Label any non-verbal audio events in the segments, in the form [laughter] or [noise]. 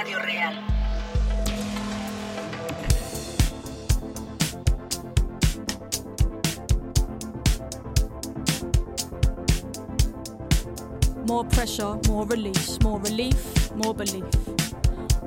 Radio Real. More pressure, more release, more relief, more belief.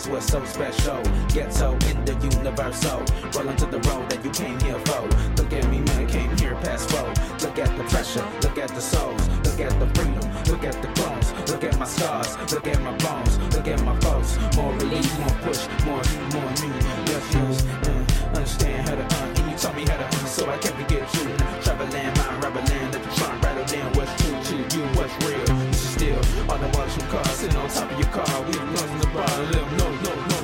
Past was so special. Ghetto in the universal. Rolling to the road that you came here for. Look at me, man, came here past four. Look at the pressure, look at the souls, look at the freedom, look at the clones, look at my scars, look at my bones, look at my foes. More relief, more push, more you, more me. Refuse, uh, understand how to uh, and you taught me how to uh, so I can forget you. Travel land, mind, rubber land, let the trunk rattle down what's true to you, what's real. The car, sitting on top of your car. In the let them know, no, no,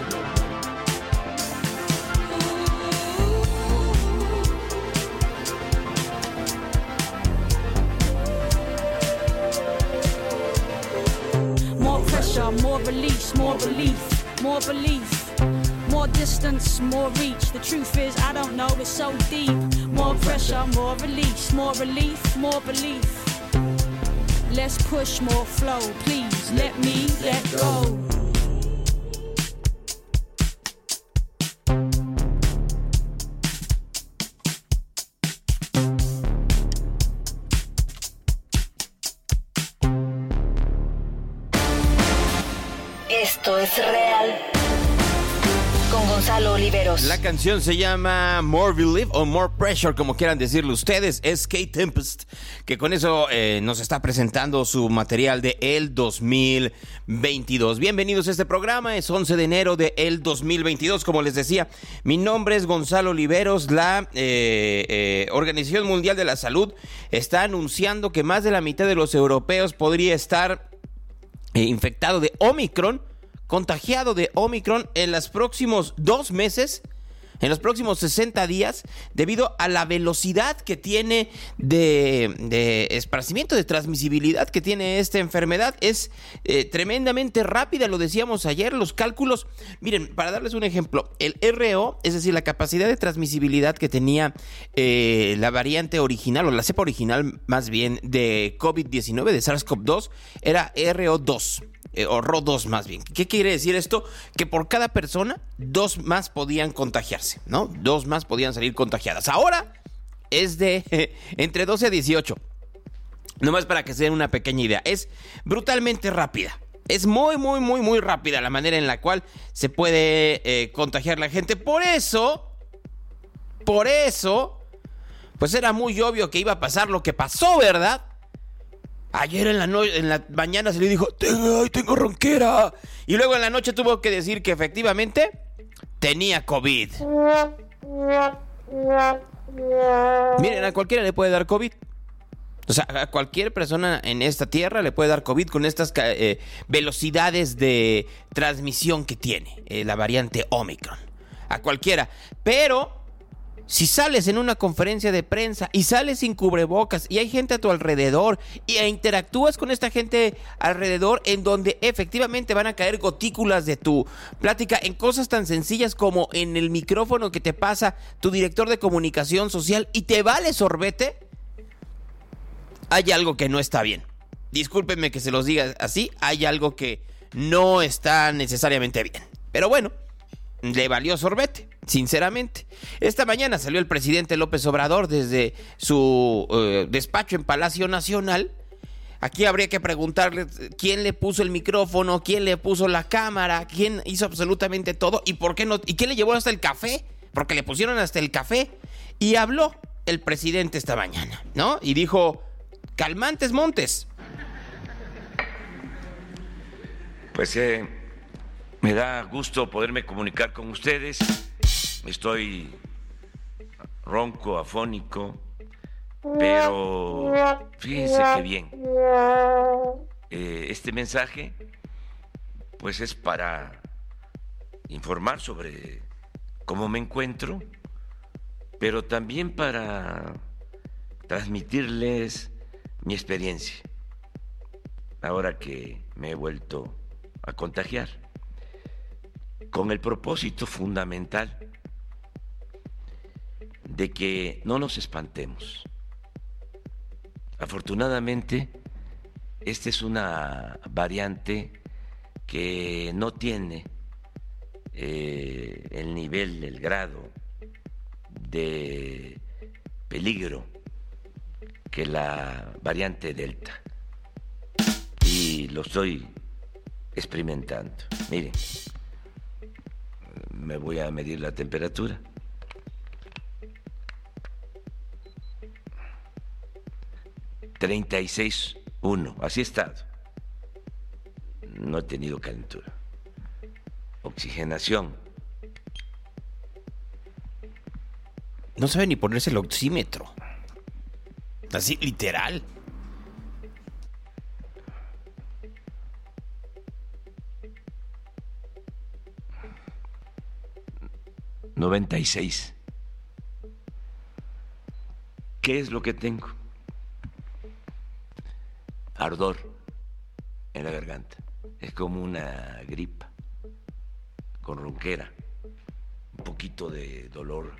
no. More pressure, more release, more relief, more belief. More distance, more reach. The truth is, I don't know, it's so deep. More pressure, more release, more relief, more belief. Let's push more flow, please. Let me let go. Esto es real. La canción se llama More Belief o More Pressure, como quieran decirlo ustedes. Es Kate Tempest, que con eso eh, nos está presentando su material de el 2022. Bienvenidos a este programa, es 11 de enero de el 2022. Como les decía, mi nombre es Gonzalo Oliveros. La eh, eh, Organización Mundial de la Salud está anunciando que más de la mitad de los europeos podría estar infectado de Omicron, contagiado de Omicron en los próximos dos meses, en los próximos 60 días, debido a la velocidad que tiene de, de esparcimiento, de transmisibilidad que tiene esta enfermedad. Es eh, tremendamente rápida, lo decíamos ayer, los cálculos. Miren, para darles un ejemplo, el RO, es decir, la capacidad de transmisibilidad que tenía eh, la variante original, o la cepa original más bien, de COVID-19, de SARS-CoV-2, era RO2 eh, o RO2 más bien. ¿Qué quiere decir esto? Que por cada persona, dos más podían contagiarse, ¿no? Dos más podían salir contagiadas. Ahora es de [laughs] entre 12 a 18. Nomás para que se den una pequeña idea. Es brutalmente rápida. Es muy, muy, muy, muy rápida la manera en la cual se puede eh, contagiar la gente. Por eso, por eso, pues era muy obvio que iba a pasar lo que pasó, ¿verdad? Ayer en la, en la mañana se le dijo, tengo, ay, tengo ronquera. Y luego en la noche tuvo que decir que efectivamente tenía COVID. Miren, a cualquiera le puede dar COVID. O sea, a cualquier persona en esta tierra le puede dar COVID con estas eh, velocidades de transmisión que tiene eh, la variante Omicron. A cualquiera. Pero si sales en una conferencia de prensa y sales sin cubrebocas y hay gente a tu alrededor y e interactúas con esta gente alrededor en donde efectivamente van a caer gotículas de tu plática en cosas tan sencillas como en el micrófono que te pasa tu director de comunicación social y te vale sorbete, hay algo que no está bien. Discúlpenme que se los diga así, hay algo que no está necesariamente bien. Pero bueno, le valió sorbete sinceramente. Esta mañana salió el presidente López Obrador desde su eh, despacho en Palacio Nacional. Aquí habría que preguntarle quién le puso el micrófono, quién le puso la cámara, quién hizo absolutamente todo y por qué no y quién le llevó hasta el café, porque le pusieron hasta el café y habló el presidente esta mañana, ¿no? Y dijo, "Calmantes Montes." Pues eh, me da gusto poderme comunicar con ustedes estoy ronco, afónico, pero fíjense qué bien. Eh, este mensaje, pues es para informar sobre cómo me encuentro, pero también para transmitirles mi experiencia, ahora que me he vuelto a contagiar, con el propósito fundamental de que no nos espantemos. Afortunadamente, esta es una variante que no tiene eh, el nivel, el grado de peligro que la variante Delta. Y lo estoy experimentando. Miren, me voy a medir la temperatura. 36.1, así he estado. No he tenido calentura. Oxigenación. No sabe ni ponerse el oxímetro. Así, literal. Noventa y seis. ¿Qué es lo que tengo? Ardor en la garganta. Es como una gripa con ronquera, un poquito de dolor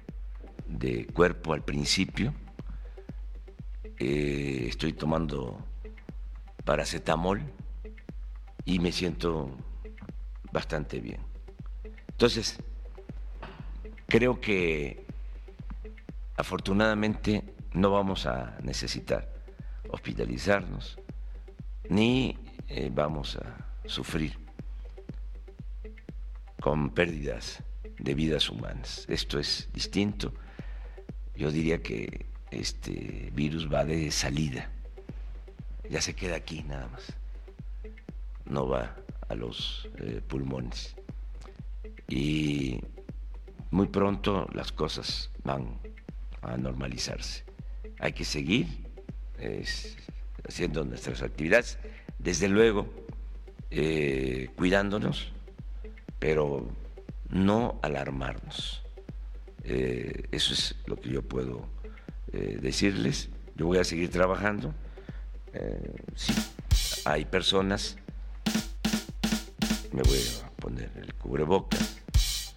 de cuerpo al principio. Eh, estoy tomando paracetamol y me siento bastante bien. Entonces, creo que afortunadamente no vamos a necesitar hospitalizarnos ni eh, vamos a sufrir con pérdidas de vidas humanas. Esto es distinto. Yo diría que este virus va de salida. Ya se queda aquí nada más. No va a los eh, pulmones. Y muy pronto las cosas van a normalizarse. Hay que seguir haciendo nuestras actividades, desde luego eh, cuidándonos, pero no alarmarnos. Eh, eso es lo que yo puedo eh, decirles. Yo voy a seguir trabajando. si hay personas, me voy a poner el cubrebocas.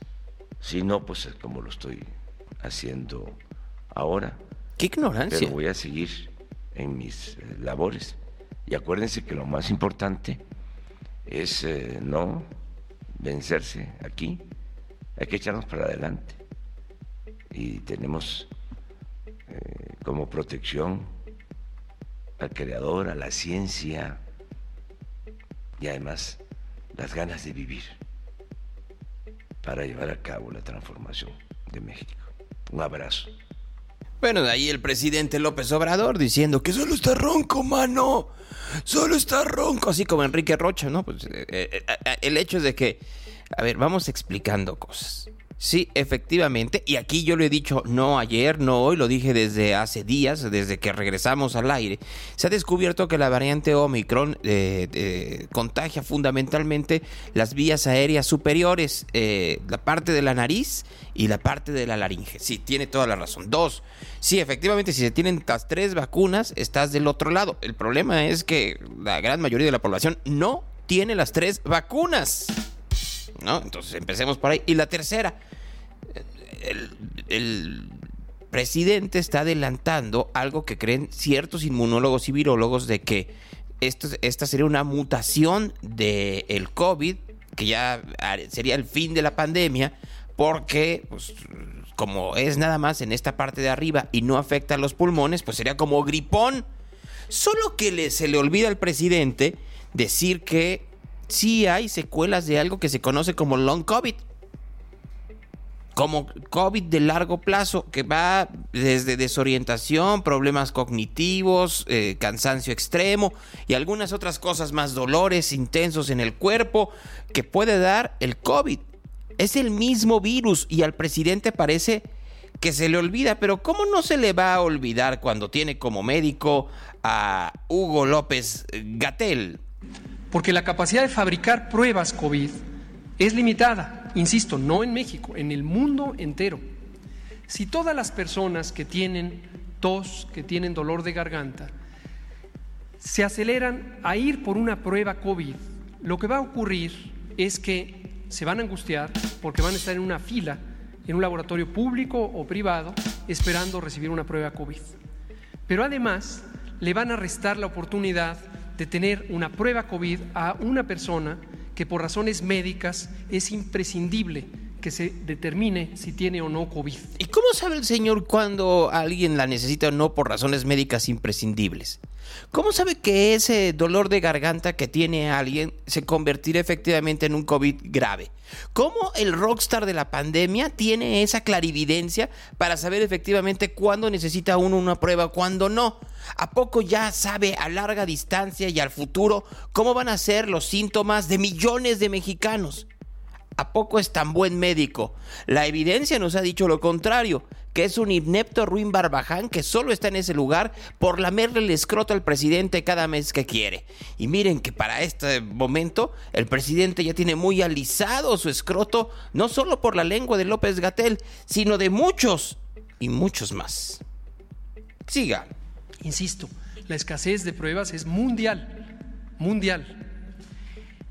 Si no, pues es como lo estoy haciendo ahora. Qué ignorancia. Pero voy a seguir en mis eh, labores. Y acuérdense que lo más importante es eh, no vencerse aquí, hay que echarnos para adelante. Y tenemos eh, como protección al creador, a la ciencia y además las ganas de vivir para llevar a cabo la transformación de México. Un abrazo. Bueno, de ahí el presidente López Obrador diciendo que solo está ronco, mano. Solo está ronco, así como Enrique Rocha, ¿no? Pues eh, eh, eh, el hecho es de que, a ver, vamos explicando cosas. Sí, efectivamente. Y aquí yo lo he dicho no ayer, no hoy, lo dije desde hace días, desde que regresamos al aire. Se ha descubierto que la variante Omicron eh, eh, contagia fundamentalmente las vías aéreas superiores, eh, la parte de la nariz y la parte de la laringe. Sí, tiene toda la razón. Dos, sí, efectivamente, si se tienen las tres vacunas, estás del otro lado. El problema es que la gran mayoría de la población no tiene las tres vacunas. ¿No? Entonces empecemos por ahí. Y la tercera, el, presidente está adelantando algo que creen ciertos inmunólogos y virólogos de que esto, esta sería una mutación del el COVID, que ya sería el fin de la pandemia, porque pues, como es nada más en esta parte de arriba y no afecta a los pulmones, pues sería como gripón. Solo que se le olvida al presidente decir que sí hay secuelas de algo que se conoce como long COVID como COVID de largo plazo, que va desde desorientación, problemas cognitivos, eh, cansancio extremo y algunas otras cosas más, dolores intensos en el cuerpo, que puede dar el COVID. Es el mismo virus y al presidente parece que se le olvida, pero ¿cómo no se le va a olvidar cuando tiene como médico a Hugo López Gatel? Porque la capacidad de fabricar pruebas COVID es limitada insisto, no en México, en el mundo entero. Si todas las personas que tienen tos, que tienen dolor de garganta, se aceleran a ir por una prueba COVID, lo que va a ocurrir es que se van a angustiar porque van a estar en una fila en un laboratorio público o privado esperando recibir una prueba COVID. Pero además le van a restar la oportunidad de tener una prueba COVID a una persona que por razones médicas es imprescindible que se determine si tiene o no COVID. ¿Y cómo sabe el señor cuando alguien la necesita o no por razones médicas imprescindibles? ¿Cómo sabe que ese dolor de garganta que tiene alguien se convertirá efectivamente en un COVID grave? ¿Cómo el rockstar de la pandemia tiene esa clarividencia para saber efectivamente cuándo necesita uno una prueba, cuándo no? ¿A poco ya sabe a larga distancia y al futuro cómo van a ser los síntomas de millones de mexicanos? ¿A poco es tan buen médico? La evidencia nos ha dicho lo contrario, que es un inepto ruin barbaján que solo está en ese lugar por lamerle el escroto al presidente cada mes que quiere. Y miren que para este momento el presidente ya tiene muy alisado su escroto, no solo por la lengua de López Gatel, sino de muchos y muchos más. Siga. Insisto, la escasez de pruebas es mundial, mundial.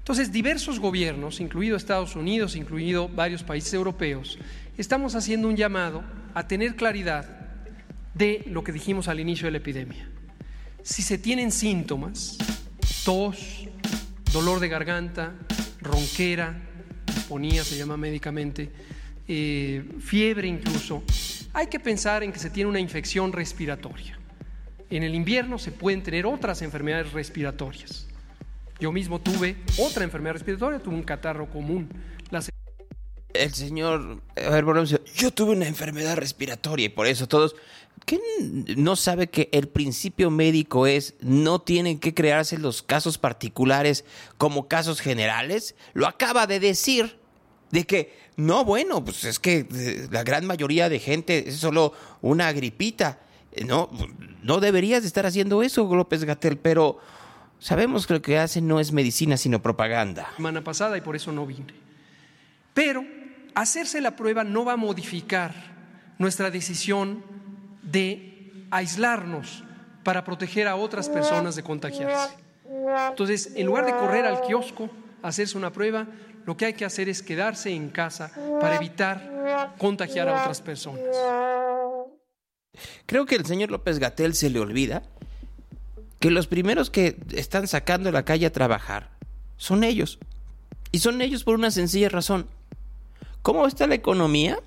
Entonces, diversos gobiernos, incluido Estados Unidos, incluido varios países europeos, estamos haciendo un llamado a tener claridad de lo que dijimos al inicio de la epidemia. Si se tienen síntomas, tos, dolor de garganta, ronquera, disponía se llama médicamente, eh, fiebre incluso, hay que pensar en que se tiene una infección respiratoria. En el invierno se pueden tener otras enfermedades respiratorias. Yo mismo tuve otra enfermedad respiratoria, tuve un catarro común. El señor, a ver, yo tuve una enfermedad respiratoria y por eso todos, ¿qué no sabe que el principio médico es no tienen que crearse los casos particulares como casos generales? Lo acaba de decir, de que, no, bueno, pues es que eh, la gran mayoría de gente es solo una gripita. No, no deberías estar haciendo eso, López Gatel, pero sabemos que lo que hace no es medicina, sino propaganda. Semana pasada y por eso no vine. Pero hacerse la prueba no va a modificar nuestra decisión de aislarnos para proteger a otras personas de contagiarse. Entonces, en lugar de correr al kiosco a hacerse una prueba, lo que hay que hacer es quedarse en casa para evitar contagiar a otras personas. Creo que el señor López Gatel se le olvida que los primeros que están sacando la calle a trabajar son ellos. Y son ellos por una sencilla razón. ¿Cómo está la economía?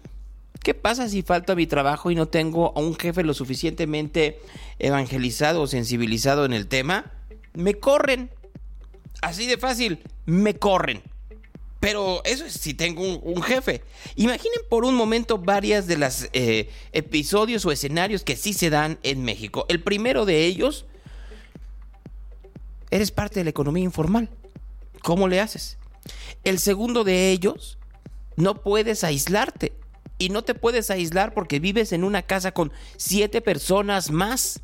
¿Qué pasa si falta mi trabajo y no tengo a un jefe lo suficientemente evangelizado o sensibilizado en el tema? Me corren. Así de fácil, me corren. Pero eso es si tengo un, jefe. Imaginen por un momento varias de las eh, episodios o escenarios que sí se dan en México. El primero de ellos, eres parte de la economía informal. ¿Cómo le haces? El segundo de ellos, no puedes aislarte. Y no te puedes aislar porque vives en una casa con siete personas más.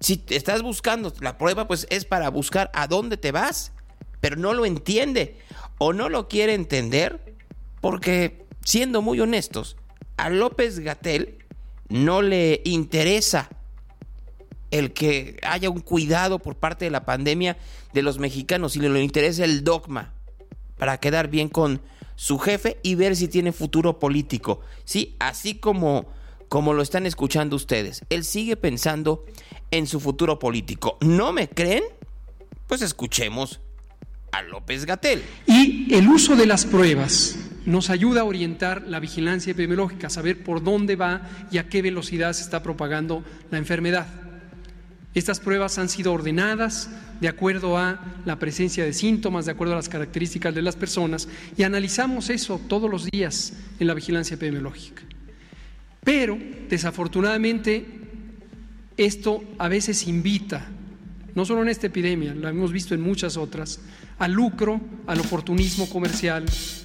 Si estás buscando la prueba, pues es para buscar a dónde te vas. Pero no lo entiende o no lo quiere entender porque, siendo muy honestos, a López Gatel no le interesa el que haya un cuidado por parte de la pandemia de los mexicanos y le interesa el dogma para quedar bien con su jefe y ver si tiene futuro político. Sí, así como, como lo están escuchando ustedes. Él sigue pensando en su futuro político. ¿No me creen? Pues escuchemos a López Gatel. Y el uso de las pruebas nos ayuda a orientar la vigilancia epidemiológica, saber por dónde va y a qué velocidad se está propagando la enfermedad. Estas pruebas han sido ordenadas de acuerdo a la presencia de síntomas, de acuerdo a las características de las personas, y analizamos eso todos los días en la vigilancia epidemiológica. Pero, desafortunadamente, esto a veces invita, no solo en esta epidemia, lo hemos visto en muchas otras, al lucro, al oportunismo comercial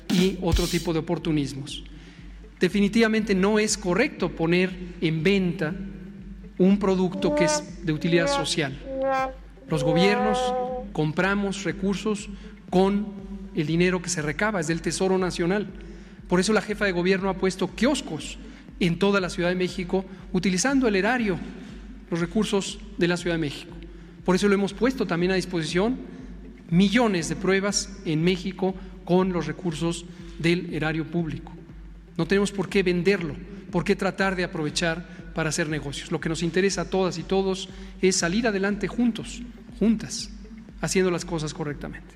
y otro tipo de oportunismos. Definitivamente no es correcto poner en venta un producto que es de utilidad social. Los gobiernos compramos recursos con el dinero que se recaba, es del Tesoro Nacional. Por eso la jefa de gobierno ha puesto kioscos en toda la Ciudad de México utilizando el erario, los recursos de la Ciudad de México. Por eso lo hemos puesto también a disposición millones de pruebas en México con los recursos del erario público. No tenemos por qué venderlo, por qué tratar de aprovechar para hacer negocios. Lo que nos interesa a todas y todos es salir adelante juntos, juntas, haciendo las cosas correctamente.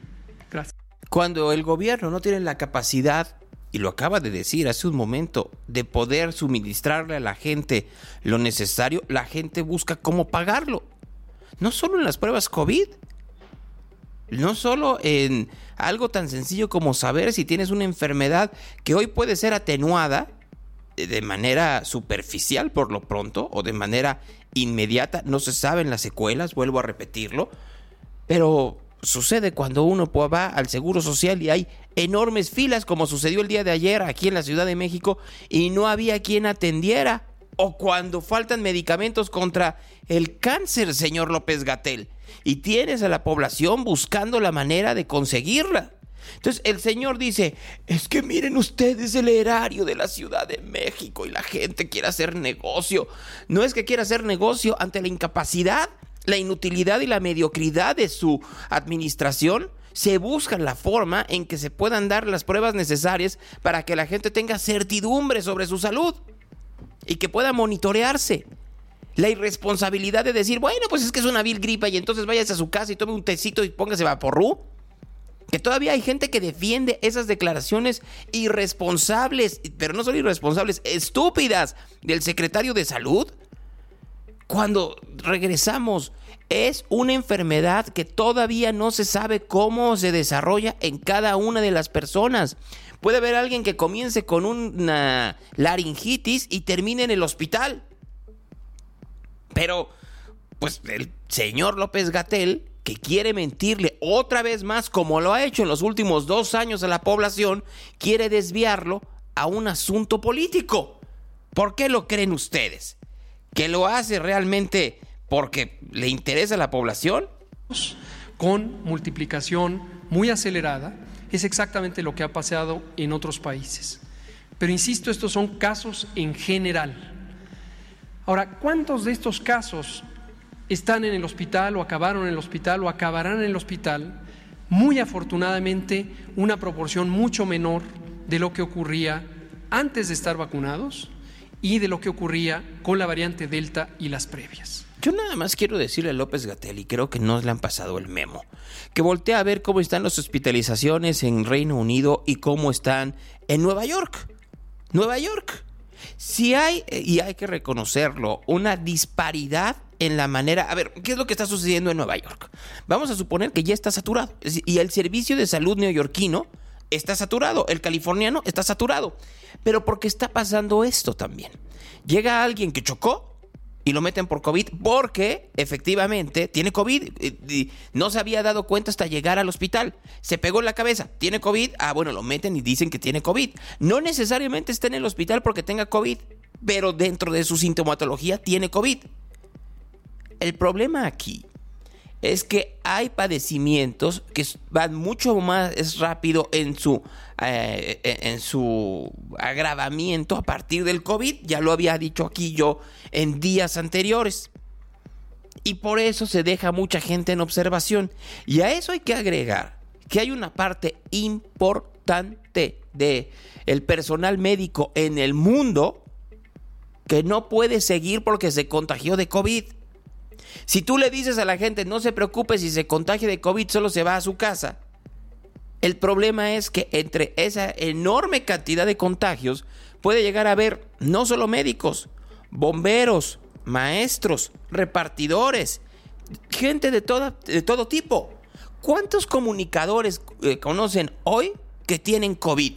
Gracias. Cuando el gobierno no tiene la capacidad, y lo acaba de decir hace un momento, de poder suministrarle a la gente lo necesario, la gente busca cómo pagarlo. No solo en las pruebas COVID, no solo en algo tan sencillo como saber si tienes una enfermedad que hoy puede ser atenuada de manera superficial por lo pronto o de manera inmediata. No se saben las secuelas, vuelvo a repetirlo. Pero sucede cuando uno va al Seguro Social y hay enormes filas como sucedió el día de ayer aquí en la Ciudad de México y no había quien atendiera. O cuando faltan medicamentos contra el cáncer, señor López Gatel, y tienes a la población buscando la manera de conseguirla. Entonces el Señor dice, es que miren ustedes el erario de la Ciudad de México y la gente quiere hacer negocio. No es que quiera hacer negocio ante la incapacidad, la inutilidad y la mediocridad de su administración. Se busca la forma en que se puedan dar las pruebas necesarias para que la gente tenga certidumbre sobre su salud y que pueda monitorearse. La irresponsabilidad de decir, bueno, pues es que es una vil gripa y entonces váyase a su casa y tome un tecito y póngase vaporru que todavía hay gente que defiende esas declaraciones irresponsables, pero no solo irresponsables, estúpidas del secretario de salud. Cuando regresamos, es una enfermedad que todavía no se sabe cómo se desarrolla en cada una de las personas. Puede haber alguien que comience con una laringitis y termine en el hospital. Pero, pues el señor López Gatel que quiere mentirle otra vez más, como lo ha hecho en los últimos dos años a la población, quiere desviarlo a un asunto político. ¿Por qué lo creen ustedes? ¿Que lo hace realmente porque le interesa a la población? Con multiplicación muy acelerada, es exactamente lo que ha pasado en otros países. Pero insisto, estos son casos en general. Ahora, ¿cuántos de estos casos están en el hospital o acabaron en el hospital o acabarán en el hospital, muy afortunadamente una proporción mucho menor de lo que ocurría antes de estar vacunados y de lo que ocurría con la variante Delta y las previas. Yo nada más quiero decirle a López Gatel, y creo que no le han pasado el memo, que voltea a ver cómo están las hospitalizaciones en Reino Unido y cómo están en Nueva York. Nueva York. Si hay, y hay que reconocerlo, una disparidad en la manera... A ver, ¿qué es lo que está sucediendo en Nueva York? Vamos a suponer que ya está saturado. Y el servicio de salud neoyorquino está saturado. El californiano está saturado. Pero porque está pasando esto también. Llega alguien que chocó y lo meten por COVID porque efectivamente tiene COVID. Y no se había dado cuenta hasta llegar al hospital. Se pegó en la cabeza. Tiene COVID. Ah, bueno, lo meten y dicen que tiene COVID. No necesariamente está en el hospital porque tenga COVID, pero dentro de su sintomatología tiene COVID. El problema aquí es que hay padecimientos que van mucho más rápido en su, eh, en su agravamiento a partir del COVID. Ya lo había dicho aquí yo en días anteriores. Y por eso se deja mucha gente en observación. Y a eso hay que agregar que hay una parte importante de el personal médico en el mundo que no puede seguir porque se contagió de COVID. Si tú le dices a la gente, no se preocupe si se contagia de COVID, solo se va a su casa. El problema es que entre esa enorme cantidad de contagios puede llegar a haber no solo médicos, bomberos, maestros, repartidores, gente de, de todo tipo. ¿Cuántos comunicadores eh, conocen hoy que tienen COVID?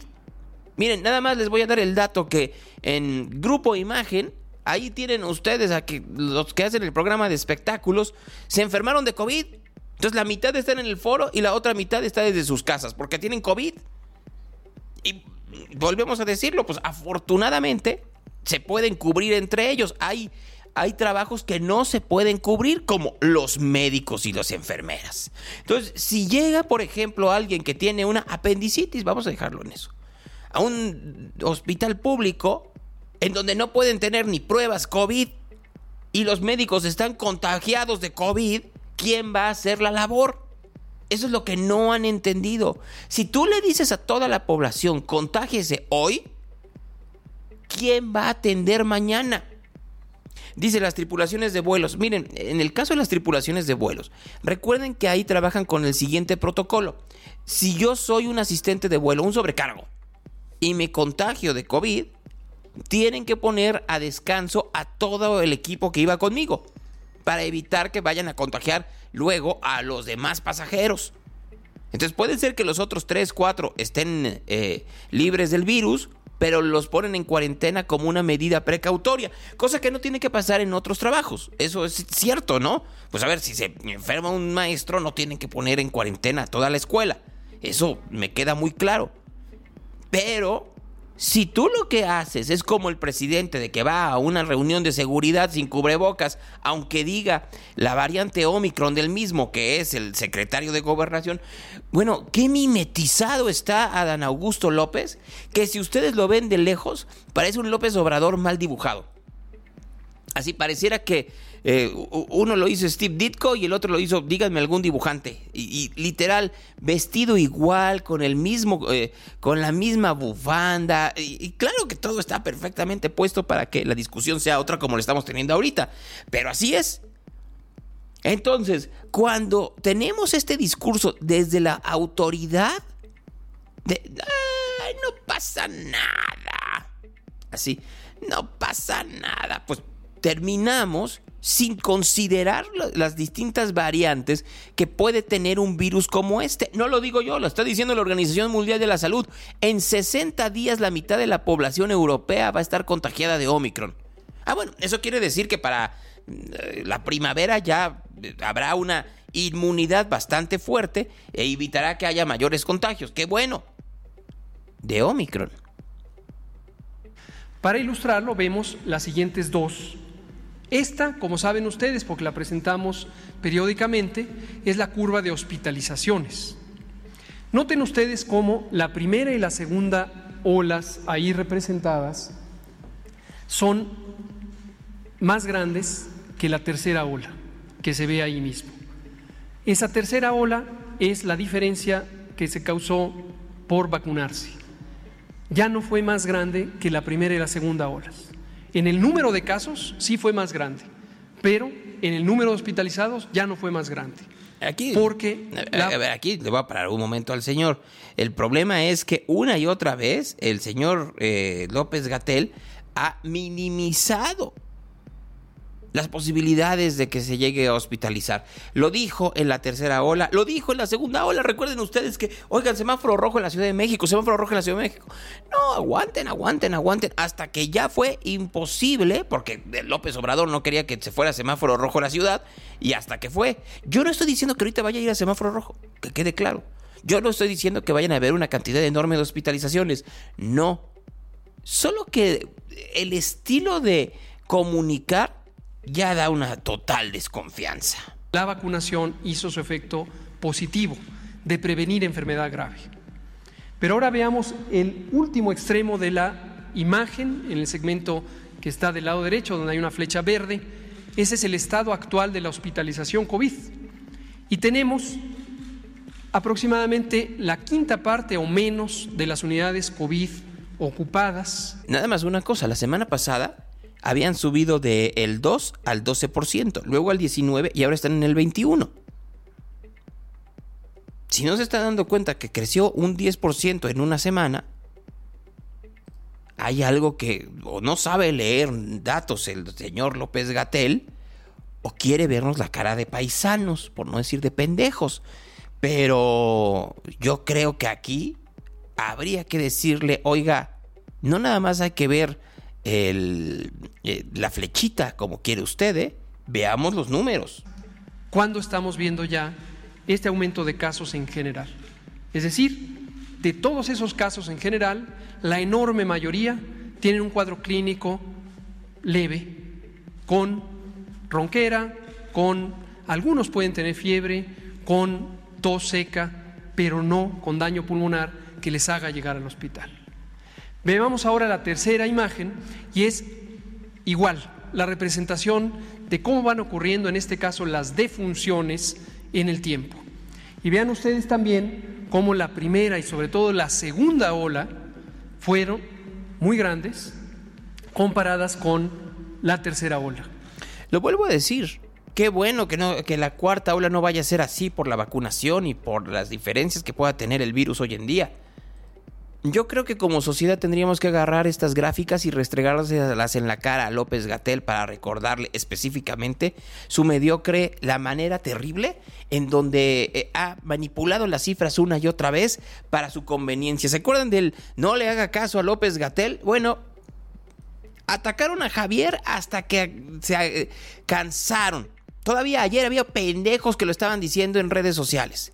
Miren, nada más les voy a dar el dato que en Grupo Imagen Ahí tienen ustedes a los que hacen el programa de espectáculos se enfermaron de COVID. Entonces la mitad están en el foro y la otra mitad está desde sus casas porque tienen COVID. Y volvemos a decirlo, pues afortunadamente se pueden cubrir entre ellos. Hay, hay trabajos que no se pueden cubrir como los médicos y las enfermeras. Entonces, si llega, por ejemplo, alguien que tiene una apendicitis, vamos a dejarlo en eso, a un hospital público, en donde no pueden tener ni pruebas COVID y los médicos están contagiados de COVID, ¿quién va a hacer la labor? Eso es lo que no han entendido. Si tú le dices a toda la población, contágiese hoy, ¿quién va a atender mañana? Dice las tripulaciones de vuelos. Miren, en el caso de las tripulaciones de vuelos, recuerden que ahí trabajan con el siguiente protocolo. Si yo soy un asistente de vuelo, un sobrecargo, y me contagio de COVID, tienen que poner a descanso a todo el equipo que iba conmigo para evitar que vayan a contagiar luego a los demás pasajeros. Entonces puede ser que los otros 3, 4 estén eh, libres del virus, pero los ponen en cuarentena como una medida precautoria, cosa que no tiene que pasar en otros trabajos. Eso es cierto, ¿no? Pues a ver, si se enferma un maestro, no tienen que poner en cuarentena toda la escuela. Eso me queda muy claro. Pero si tú lo que haces es como el presidente de que va a una reunión de seguridad sin cubrebocas, aunque diga la variante Omicron del mismo, que es el secretario de gobernación, bueno, qué mimetizado está Adán Augusto López, que si ustedes lo ven de lejos, parece un López Obrador mal dibujado. Así pareciera que eh, uno lo hizo Steve Ditko y el otro lo hizo, díganme algún dibujante. Y, literal, vestido igual, con el mismo, eh, con la misma bufanda. Y, claro que todo está perfectamente puesto para que la discusión sea otra como la estamos teniendo ahorita. Pero así es. Entonces, cuando tenemos este discurso desde la autoridad, de, no pasa nada. Así, no pasa nada. Pues terminamos sin considerar las distintas variantes que puede tener un virus como este. No lo digo yo, lo está diciendo la Organización Mundial de la Salud. En 60 días la mitad de la población europea va a estar contagiada de Omicron. Ah, bueno, eso quiere decir que para eh, la primavera ya eh, habrá una inmunidad bastante fuerte e evitará que haya mayores contagios. Qué bueno. De Omicron. Para ilustrarlo vemos las siguientes dos esta, como saben ustedes, porque la presentamos periódicamente, es la curva de hospitalizaciones. Noten ustedes cómo la primera y la segunda olas ahí representadas son más grandes que la tercera ola que se ve ahí mismo. Esa tercera ola es la diferencia que se causó por vacunarse. Ya no fue más grande que la primera y la segunda olas. En el número de casos sí fue más grande, pero en el número de hospitalizados ya no fue más grande. Aquí, porque a, ver, aquí le voy a parar un momento al señor. El problema es que una y otra vez el señor eh, López Gatel ha minimizado las posibilidades de que se llegue a hospitalizar. Lo dijo en la tercera ola, lo dijo en la segunda ola. Recuerden ustedes que, oigan, semáforo rojo en la Ciudad de México, semáforo rojo en la Ciudad de México. No, aguanten, aguanten, aguanten, hasta que ya fue imposible, porque López Obrador no quería que se fuera semáforo rojo la ciudad, y hasta que fue. Yo no estoy diciendo que ahorita vaya a ir a semáforo rojo, que quede claro. Yo no estoy diciendo que vayan a haber una cantidad enorme de hospitalizaciones. No. Solo que el estilo de comunicar ya da una total desconfianza. La vacunación hizo su efecto positivo de prevenir enfermedad grave. Pero ahora veamos el último extremo de la imagen en el segmento que está del lado derecho, donde hay una flecha verde. Ese es el estado actual de la hospitalización COVID. Y tenemos aproximadamente la quinta parte o menos de las unidades COVID ocupadas. Nada más una cosa, la semana pasada habían subido del el 2 al 12%, luego al 19% y ahora están en el 21%. Si no se está dando cuenta que creció un 10% en una semana, hay algo que o no sabe leer datos el señor López Gatel o quiere vernos la cara de paisanos, por no decir de pendejos. Pero yo creo que aquí habría que decirle, oiga, no nada más hay que ver eh, la flechita como quiere usted, ¿eh? veamos los números. ¿Cuándo estamos viendo ya este aumento de casos en general? Es decir, de todos esos casos en general, la enorme mayoría tienen un cuadro clínico leve, con ronquera, con algunos pueden tener fiebre, con tos seca, pero no con daño pulmonar que les haga llegar al hospital. Veamos ahora la tercera imagen y es igual, la representación de cómo van ocurriendo en este caso las defunciones en el tiempo. Y vean ustedes también cómo la primera y sobre todo la segunda ola fueron muy grandes comparadas con la tercera ola. Lo vuelvo a decir, Qué bueno que, la cuarta ola no vaya a ser así por la vacunación y por las diferencias que pueda tener el virus hoy en día. Yo creo que como sociedad tendríamos que agarrar estas gráficas y restregárselas en la cara a López Gatel para recordarle específicamente su mediocre, la manera terrible en donde eh, ha manipulado las cifras una y otra vez para su conveniencia. ¿Se acuerdan del no le haga caso a López Gatel? Bueno, atacaron a Javier hasta que se eh, cansaron Todavía ayer había pendejos que lo estaban diciendo en redes sociales.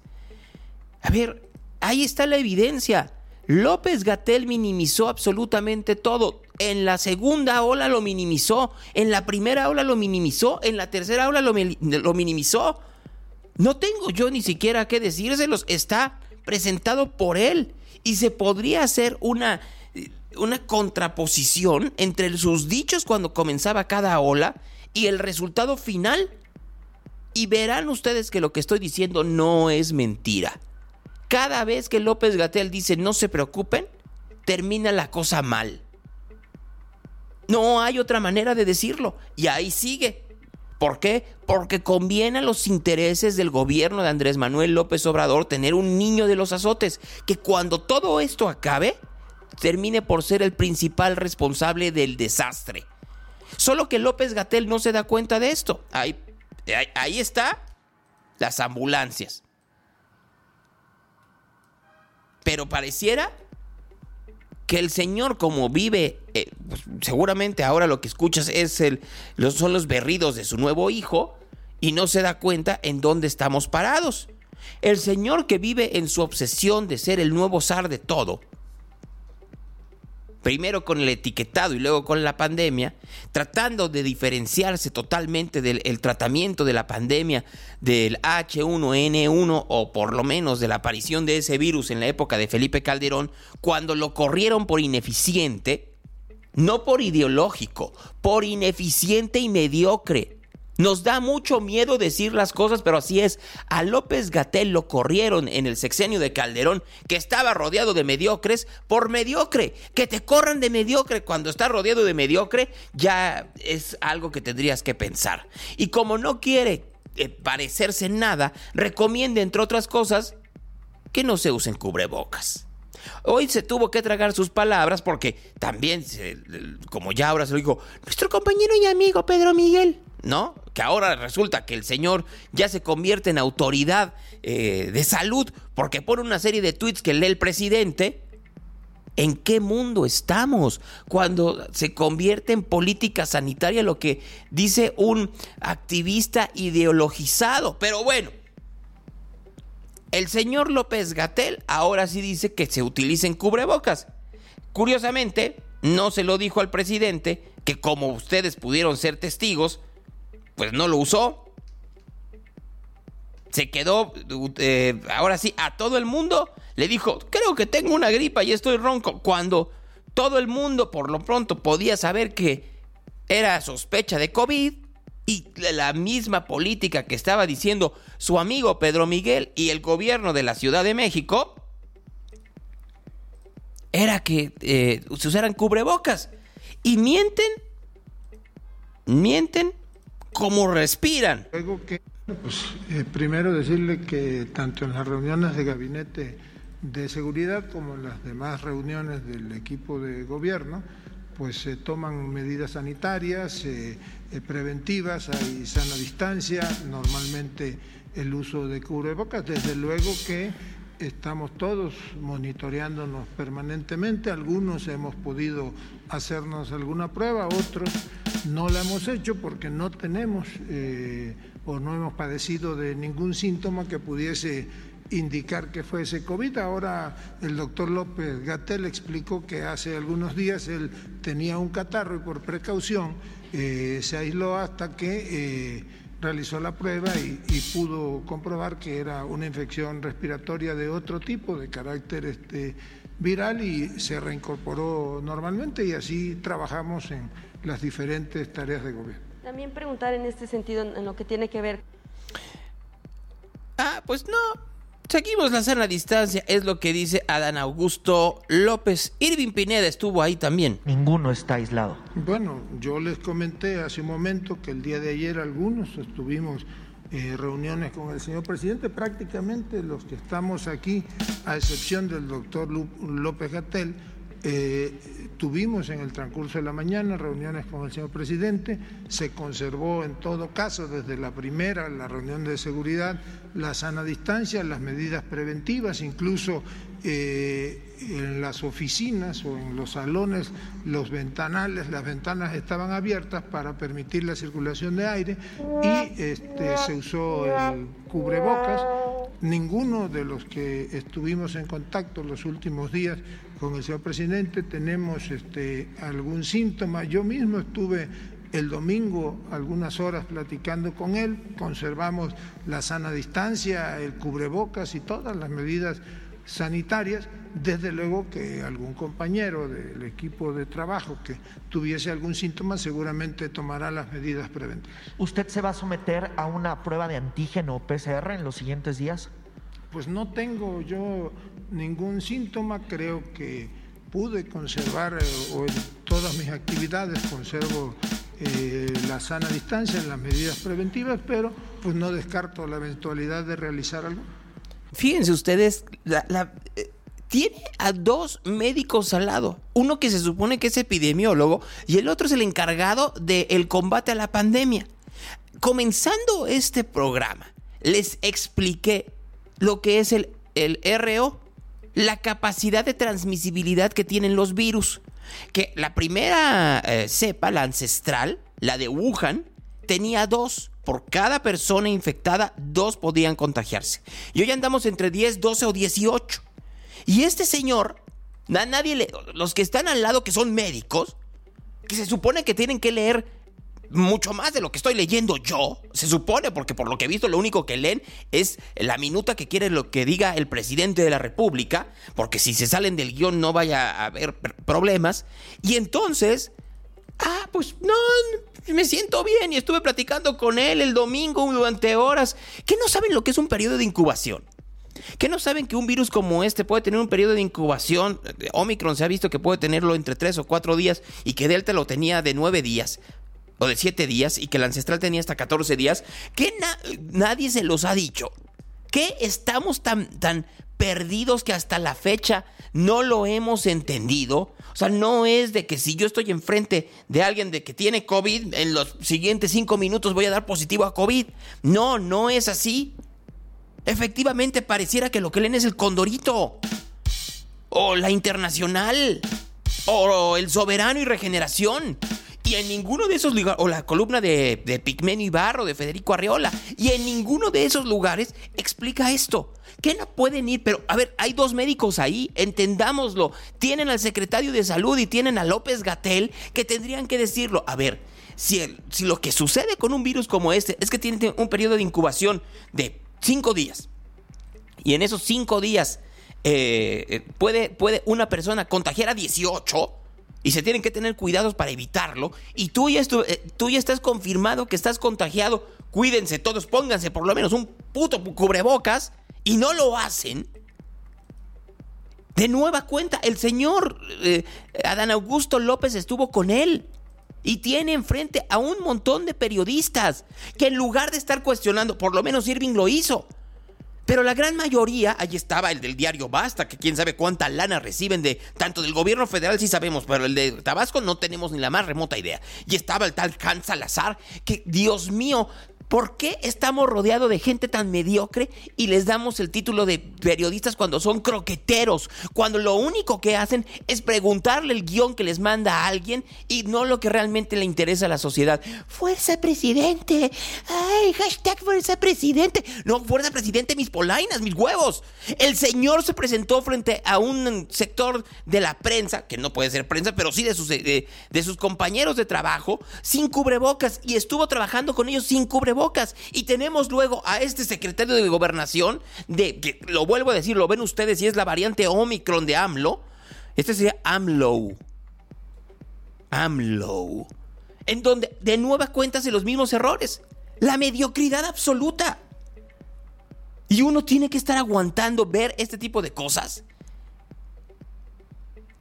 A ver, ahí está la evidencia. López Gatel minimizó absolutamente todo. En la segunda ola lo minimizó, en la primera ola lo minimizó, en la tercera ola lo, minimizó. No tengo yo ni siquiera que decírselos, está presentado por él. Y se podría hacer una, una contraposición entre sus dichos cuando comenzaba cada ola y el resultado final y verán ustedes que lo que estoy diciendo no es mentira. Cada vez que López Gatel dice no se preocupen, termina la cosa mal. No hay otra manera de decirlo. Y ahí sigue. ¿Por qué? Porque conviene a los intereses del gobierno de Andrés Manuel López Obrador tener un niño de los azotes que cuando todo esto acabe, termine por ser el principal responsable del desastre. Solo que López Gatel no se da cuenta de esto. Ahí Ahí, está las ambulancias. Pero pareciera que el Señor, como vive, eh, seguramente ahora lo que escuchas es el, son los berridos de su nuevo hijo y no se da cuenta en dónde estamos parados. El Señor que vive en su obsesión de ser el nuevo zar de todo, primero con el etiquetado y luego con la pandemia, tratando de diferenciarse totalmente del tratamiento de la pandemia del H1N1 o por lo menos de la aparición de ese virus en la época de Felipe Calderón, cuando lo corrieron por ineficiente, no por ideológico, por ineficiente y mediocre. Nos da mucho miedo decir las cosas, pero así es. A López Gatel lo corrieron en el sexenio de Calderón, que estaba rodeado de mediocres, por mediocre. Que te corran de mediocre cuando estás rodeado de mediocre, ya es algo que tendrías que pensar. Y como no quiere eh, parecerse en nada, recomienda, entre otras cosas, que no se usen cubrebocas. Hoy se tuvo que tragar sus palabras porque también, como ya ahora se lo dijo, nuestro compañero y amigo Pedro Miguel ¿no? Que ahora resulta que el señor ya se convierte en autoridad eh, de salud porque pone una serie de tweets que lee el presidente. ¿En qué mundo estamos cuando se convierte en política sanitaria lo que dice un activista ideologizado? Pero bueno, el señor López Gatel ahora sí dice que se utilicen cubrebocas. Curiosamente, no se lo dijo al presidente, que como ustedes pudieron ser testigos, pues no lo usó. Se quedó, eh, ahora sí, a todo el mundo le dijo, creo que tengo una gripa y estoy ronco, cuando todo el mundo por lo pronto podía saber que era sospecha de COVID y la misma política que estaba diciendo su amigo Pedro Miguel y el gobierno de la Ciudad de México era que eh, se usaran cubrebocas. Y mienten, mienten como respiran. Pues, eh, primero decirle que tanto en las reuniones de gabinete de seguridad como en las demás reuniones del equipo de gobierno, pues se toman medidas sanitarias eh, eh, preventivas, hay sana distancia, normalmente el uso de cubrebocas, desde luego que estamos todos monitoreándonos permanentemente, algunos hemos podido hacernos alguna prueba, otros no la hemos hecho porque no tenemos eh, o no hemos padecido de ningún síntoma que pudiese indicar que fuese COVID. Ahora el doctor López Gatel explicó que hace algunos días él tenía un catarro y por precaución eh, se aisló hasta que... Eh, realizó la prueba y, pudo comprobar que era una infección respiratoria de otro tipo, de carácter este, viral, y se reincorporó normalmente y así trabajamos en las diferentes tareas de gobierno. También preguntar en este sentido, en lo que tiene que ver. Ah, pues no, Seguimos la sana distancia, es lo que dice Adán Augusto López. Irving Pineda estuvo ahí también. Ninguno está aislado. Bueno, yo les comenté hace un momento que el día de ayer algunos estuvimos eh, reuniones con el señor presidente, prácticamente los que estamos aquí, a excepción del doctor López Gatel, eh, tuvimos en el transcurso de la mañana reuniones con el señor presidente, se conservó en todo caso desde la primera, la reunión de seguridad, la sana distancia, las medidas preventivas, incluso eh, en las oficinas o en los salones, los ventanales, las ventanas estaban abiertas para permitir la circulación de aire y este, se usó el cubrebocas. Ninguno de los que estuvimos en contacto los últimos días con el señor presidente tenemos este, algún síntoma. Yo mismo estuve el domingo algunas horas platicando con él, conservamos la sana distancia, el cubrebocas y todas las medidas sanitarias. Desde luego que algún compañero del equipo de trabajo que tuviese algún síntoma seguramente tomará las medidas preventivas. ¿Usted se va a someter a una prueba de antígeno PCR en los siguientes días? Pues no tengo yo ningún síntoma, creo que pude conservar eh, o en todas mis actividades conservo eh, la sana distancia en las medidas preventivas, pero pues no descarto la eventualidad de realizar algo. Fíjense ustedes, eh, tiene a dos médicos al lado. Uno que se supone que es epidemiólogo y el otro es el encargado del combate a la pandemia. Comenzando este programa, les expliqué lo que es el, el RO, la capacidad de transmisibilidad que tienen los virus. Que la primera eh, cepa, la ancestral, la de Wuhan, tenía dos. Por cada persona infectada, dos podían contagiarse. Y hoy andamos entre 10, 12 o 18. Y este señor, nadie le, los que están al lado que son médicos, que se supone que tienen que leer mucho más de lo que estoy leyendo yo, se supone, porque por lo que he visto lo único que leen es la minuta que quiere lo que diga el presidente de la República, porque si se salen del guion no vaya a haber problemas. Y entonces, ah, pues no, me siento bien y estuve platicando con él el domingo durante horas, que no saben lo que es un periodo de incubación. Que no saben que un virus como este puede tener un periodo de incubación. Omicron se ha visto que puede tenerlo entre 3 o 4 días y que Delta lo tenía de 9 días o de 7 días y que el ancestral tenía hasta 14 días, que nadie se los ha dicho. ¿Qué estamos tan, tan perdidos que hasta la fecha no lo hemos entendido. O sea, no es de que si yo estoy enfrente de alguien de que tiene COVID, en los siguientes cinco minutos voy a dar positivo a COVID. No, no es así. Efectivamente, pareciera que lo que leen es el Condorito. O la Internacional. O el Soberano y Regeneración. Y en ninguno de esos lugares, o la columna de, de Pigmenio Ibarro, de Federico Arreola, y en ninguno de esos lugares explica esto. Que no pueden ir, pero a ver, hay dos médicos ahí, entendámoslo. Tienen al secretario de salud y tienen a López Gatel que tendrían que decirlo. A ver, si, si lo que sucede con un virus como este es que tiene un periodo de incubación de cinco días, y en esos cinco días eh, puede, puede una persona contagiar a 18 y se tienen que tener cuidados para evitarlo. Y tú ya, eh, tú ya estás confirmado que estás contagiado. Cuídense todos, pónganse por lo menos un puto cubrebocas y no lo hacen. De nueva cuenta, el señor eh, Adán Augusto López estuvo con él y tiene enfrente a un montón de periodistas que en lugar de estar cuestionando, por lo menos Irving lo hizo, pero la gran mayoría, ahí estaba el del diario Basta, que quién sabe cuánta lana reciben de tanto del gobierno federal, sí sabemos, pero el de Tabasco no tenemos ni la más remota idea. Y estaba el tal Can Salazar, que Dios mío, ¿Por qué estamos rodeados de gente tan mediocre y les damos el título de periodistas cuando son croqueteros? Cuando lo único que hacen es preguntarle el guion que les manda a alguien y no lo que realmente le interesa a la sociedad. Fuerza presidente. Ay, hashtag fuerza presidente. No, fuerza presidente, mis polainas, mis huevos. El señor se presentó frente a un sector de la prensa, que no puede ser prensa, pero sí de sus, de, de sus compañeros de trabajo, sin cubrebocas y estuvo trabajando con ellos sin cubrebocas bocas. Y tenemos luego a este secretario de gobernación, de que lo vuelvo a decir, lo ven ustedes y es la variante Omicron de AMLO. Este sería AMLO. AMLO. En donde de nueva cuenta hace los mismos errores. La mediocridad absoluta. Y uno tiene que estar aguantando ver este tipo de cosas.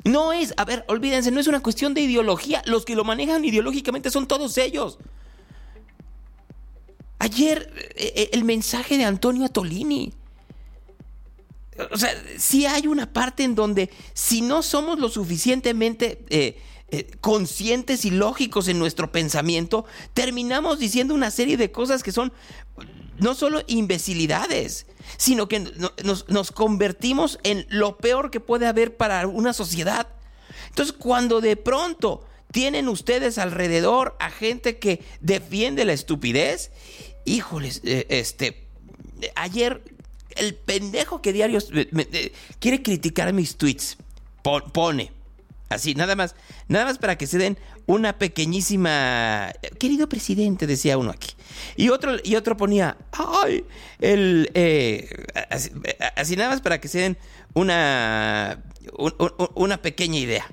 No es, a ver, olvídense, no es una cuestión de ideología. Los que lo manejan ideológicamente son todos ellos. Ayer eh, eh, el mensaje de Antonio Atolini. O sea, si hay una parte en donde si no somos lo suficientemente eh, conscientes y lógicos en nuestro pensamiento, terminamos diciendo una serie de cosas que son no solo imbecilidades, sino que nos, nos convertimos en lo peor que puede haber para una sociedad. Entonces, cuando de pronto tienen ustedes alrededor a gente que defiende la estupidez híjoles, eh, este, ayer el pendejo que diario quiere criticar mis tweets, pone, así, nada más, nada más para que se den una pequeñísima, querido presidente, decía uno aquí, y otro, y otro ponía, ay, el, eh, así, nada más para que se den una, una pequeña idea.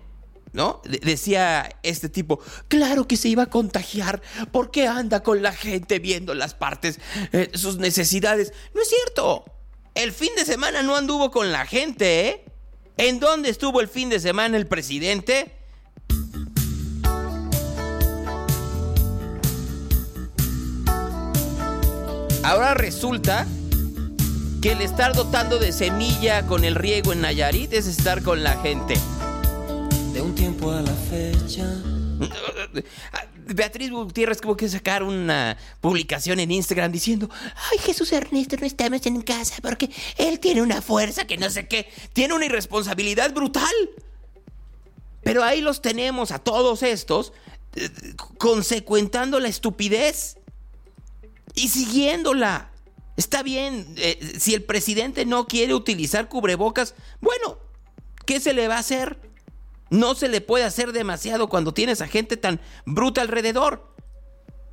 ¿No? decía este tipo, claro que se iba a contagiar, porque anda con la gente viendo las partes, eh, sus necesidades. No es cierto. El fin de semana no anduvo con la gente, ¿eh? ¿En dónde estuvo el fin de semana el presidente? Ahora resulta que el estar dotando de semilla con el riego en Nayarit es estar con la gente un tiempo a la fecha. [laughs] Beatriz Gutiérrez tuvo que sacar una publicación en Instagram diciendo, ay Jesús Ernesto, no estamos en casa porque él tiene una fuerza que no sé qué, tiene una irresponsabilidad brutal. Pero ahí los tenemos a todos estos eh, consecuentando la estupidez y siguiéndola. Está bien, eh, si el presidente no quiere utilizar cubrebocas, bueno, ¿qué se le va a hacer? No se le puede hacer demasiado cuando tienes a gente tan bruta alrededor.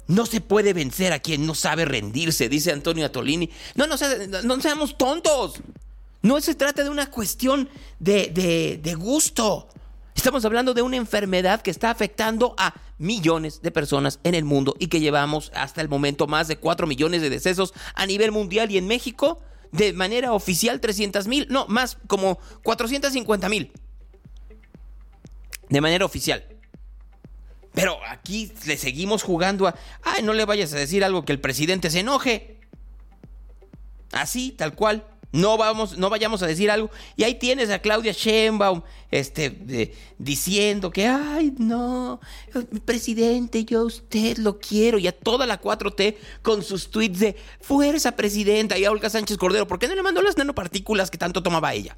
No se puede vencer a quien no sabe rendirse, dice Antonio Atolini. No, no, no seamos tontos. No se trata de una cuestión de, de gusto. Estamos hablando de una enfermedad que está afectando a millones de personas en el mundo y que llevamos hasta el momento más de 4 millones de decesos a nivel mundial y en México de manera oficial 300 mil, no, más como 450 mil de manera oficial. Pero aquí le seguimos jugando a, ay, no le vayas a decir algo que el presidente se enoje. Así, tal cual. No vamos, no vayamos a decir algo. Y ahí tienes a Claudia Sheinbaum, este, diciendo que, ay, no, presidente, yo a usted lo quiero. Y a toda la 4T con sus tweets de fuerza, presidenta. Y a Olga Sánchez Cordero, ¿por qué no le mandó las nanopartículas que tanto tomaba ella?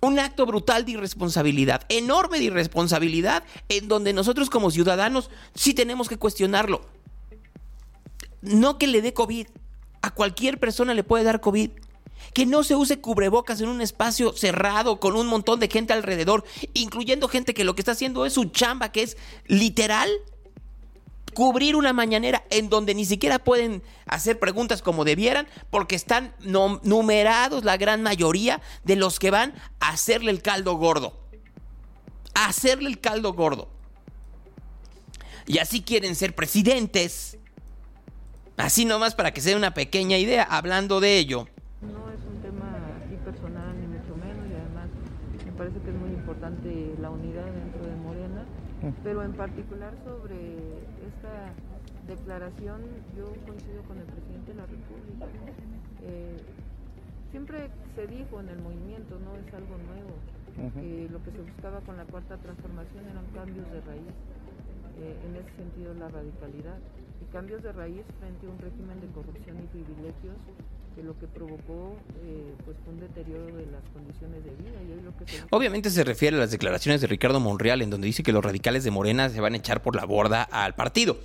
Un acto brutal de irresponsabilidad, enorme de irresponsabilidad, en donde nosotros como ciudadanos sí tenemos que cuestionarlo. No que le dé COVID, a cualquier persona le puede dar COVID. Que no se use cubrebocas en un espacio cerrado con un montón de gente alrededor, incluyendo gente que lo que está haciendo es su chamba, que es literal cubrir una mañanera en donde ni siquiera pueden hacer preguntas como debieran porque están numerados la gran mayoría de los que van a hacerle el caldo gordo. A hacerle el caldo gordo. Y así quieren ser presidentes. Así nomás para que sea una pequeña idea, hablando de ello. No es un tema así personal ni mucho menos y además me parece que es muy importante la unidad dentro de Morena, pero en particular sobre esta declaración yo coincido con el presidente de la República. Eh, siempre se dijo en el movimiento, no es algo nuevo, que lo que se buscaba con la cuarta transformación eran cambios de raíz, eh, en ese sentido la radicalidad y cambios de raíz frente a un régimen de corrupción y privilegios lo que provocó eh, pues un deterioro de las condiciones de vida. Y lo que. Obviamente se refiere a las declaraciones de Ricardo Monreal en donde dice que los radicales de Morena se van a echar por la borda al partido.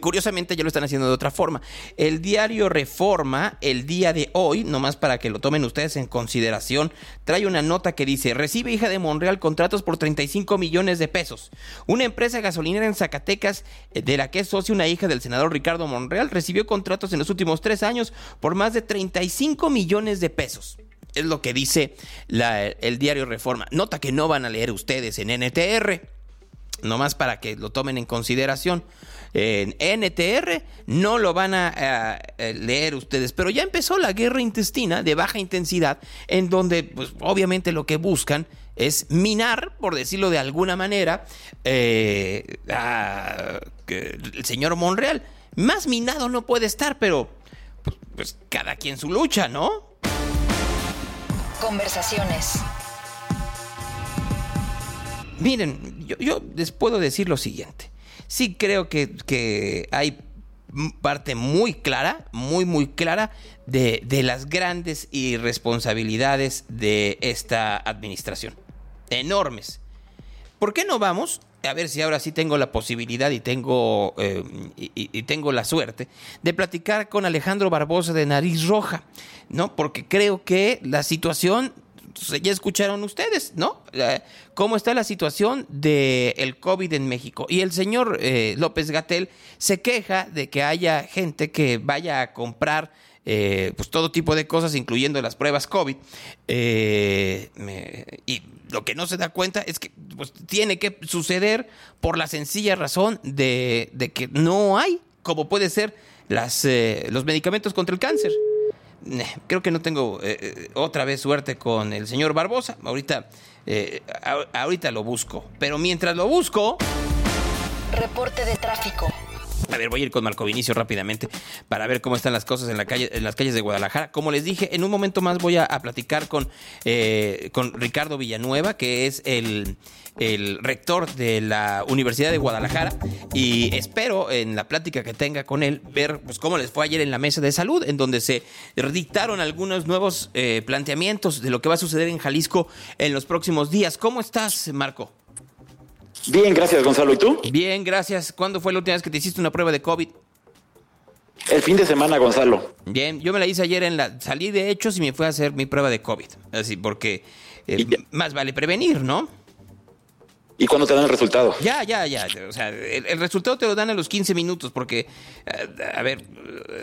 Curiosamente ya lo están haciendo de otra forma. El diario Reforma, el día de hoy, nomás para que lo tomen ustedes en consideración, trae una nota que dice, recibe hija de Monreal contratos por 35 millones de pesos. Una empresa gasolinera en Zacatecas, eh, de la que es socio una hija del senador Ricardo Monreal, recibió contratos en los últimos tres años por más de 35 millones de pesos. Es lo que dice el diario Reforma. Nota que no van a leer ustedes en NTR, nomás para que lo tomen en consideración en NTR, no lo van a, leer ustedes, pero ya empezó la guerra intestina de baja intensidad, en donde pues, obviamente lo que buscan es minar, por decirlo de alguna manera, eh, el señor Monreal. Más minado no puede estar, pero pues, pues cada quien su lucha, ¿no? Conversaciones. Miren, yo, yo les puedo decir lo siguiente sí creo que, hay parte muy clara, muy, muy clara de, de, las grandes irresponsabilidades de esta administración. Enormes. ¿Por qué no vamos? A ver si ahora sí tengo la posibilidad y tengo, eh, y, tengo la suerte de platicar con Alejandro Barbosa de Nariz Roja, ¿no? Porque creo que la situación ya escucharon ustedes, ¿no? Eh, ¿Cómo está la situación del el COVID en México? Y el señor eh, López Gatel se queja de que haya gente que vaya a comprar eh, pues todo tipo de cosas, incluyendo las pruebas COVID. y lo que no se da cuenta es que pues, tiene que suceder por la sencilla razón de, que no hay, como puede ser las, los medicamentos contra el cáncer creo que no tengo eh, eh, otra vez suerte con el señor Barbosa. Ahorita, eh, ahorita lo busco. Pero mientras lo busco... Reporte de tráfico. A ver, voy a ir con Marco Vinicio rápidamente para ver cómo están las cosas en, la calle, en las calles de Guadalajara. Como les dije, en un momento más voy a, platicar con, con Ricardo Villanueva, que es el, el rector de la Universidad de Guadalajara y espero en la plática que tenga con él ver pues, cómo les fue ayer en la mesa de salud, en donde se dictaron algunos nuevos eh, planteamientos de lo que va a suceder en Jalisco en los próximos días. ¿Cómo estás, Marco? Bien, gracias, Gonzalo. ¿Y tú? Bien, gracias. ¿Cuándo fue la última vez que te hiciste una prueba de COVID? El fin de semana, Gonzalo. Bien, yo me la hice ayer en la... Salí de hechos y me fui a hacer mi prueba de COVID. Así, porque eh, más vale prevenir, ¿no? ¿Y cuándo te dan el resultado? Ya, ya, ya. O sea, el, resultado te lo dan a los 15 minutos porque, eh, a ver,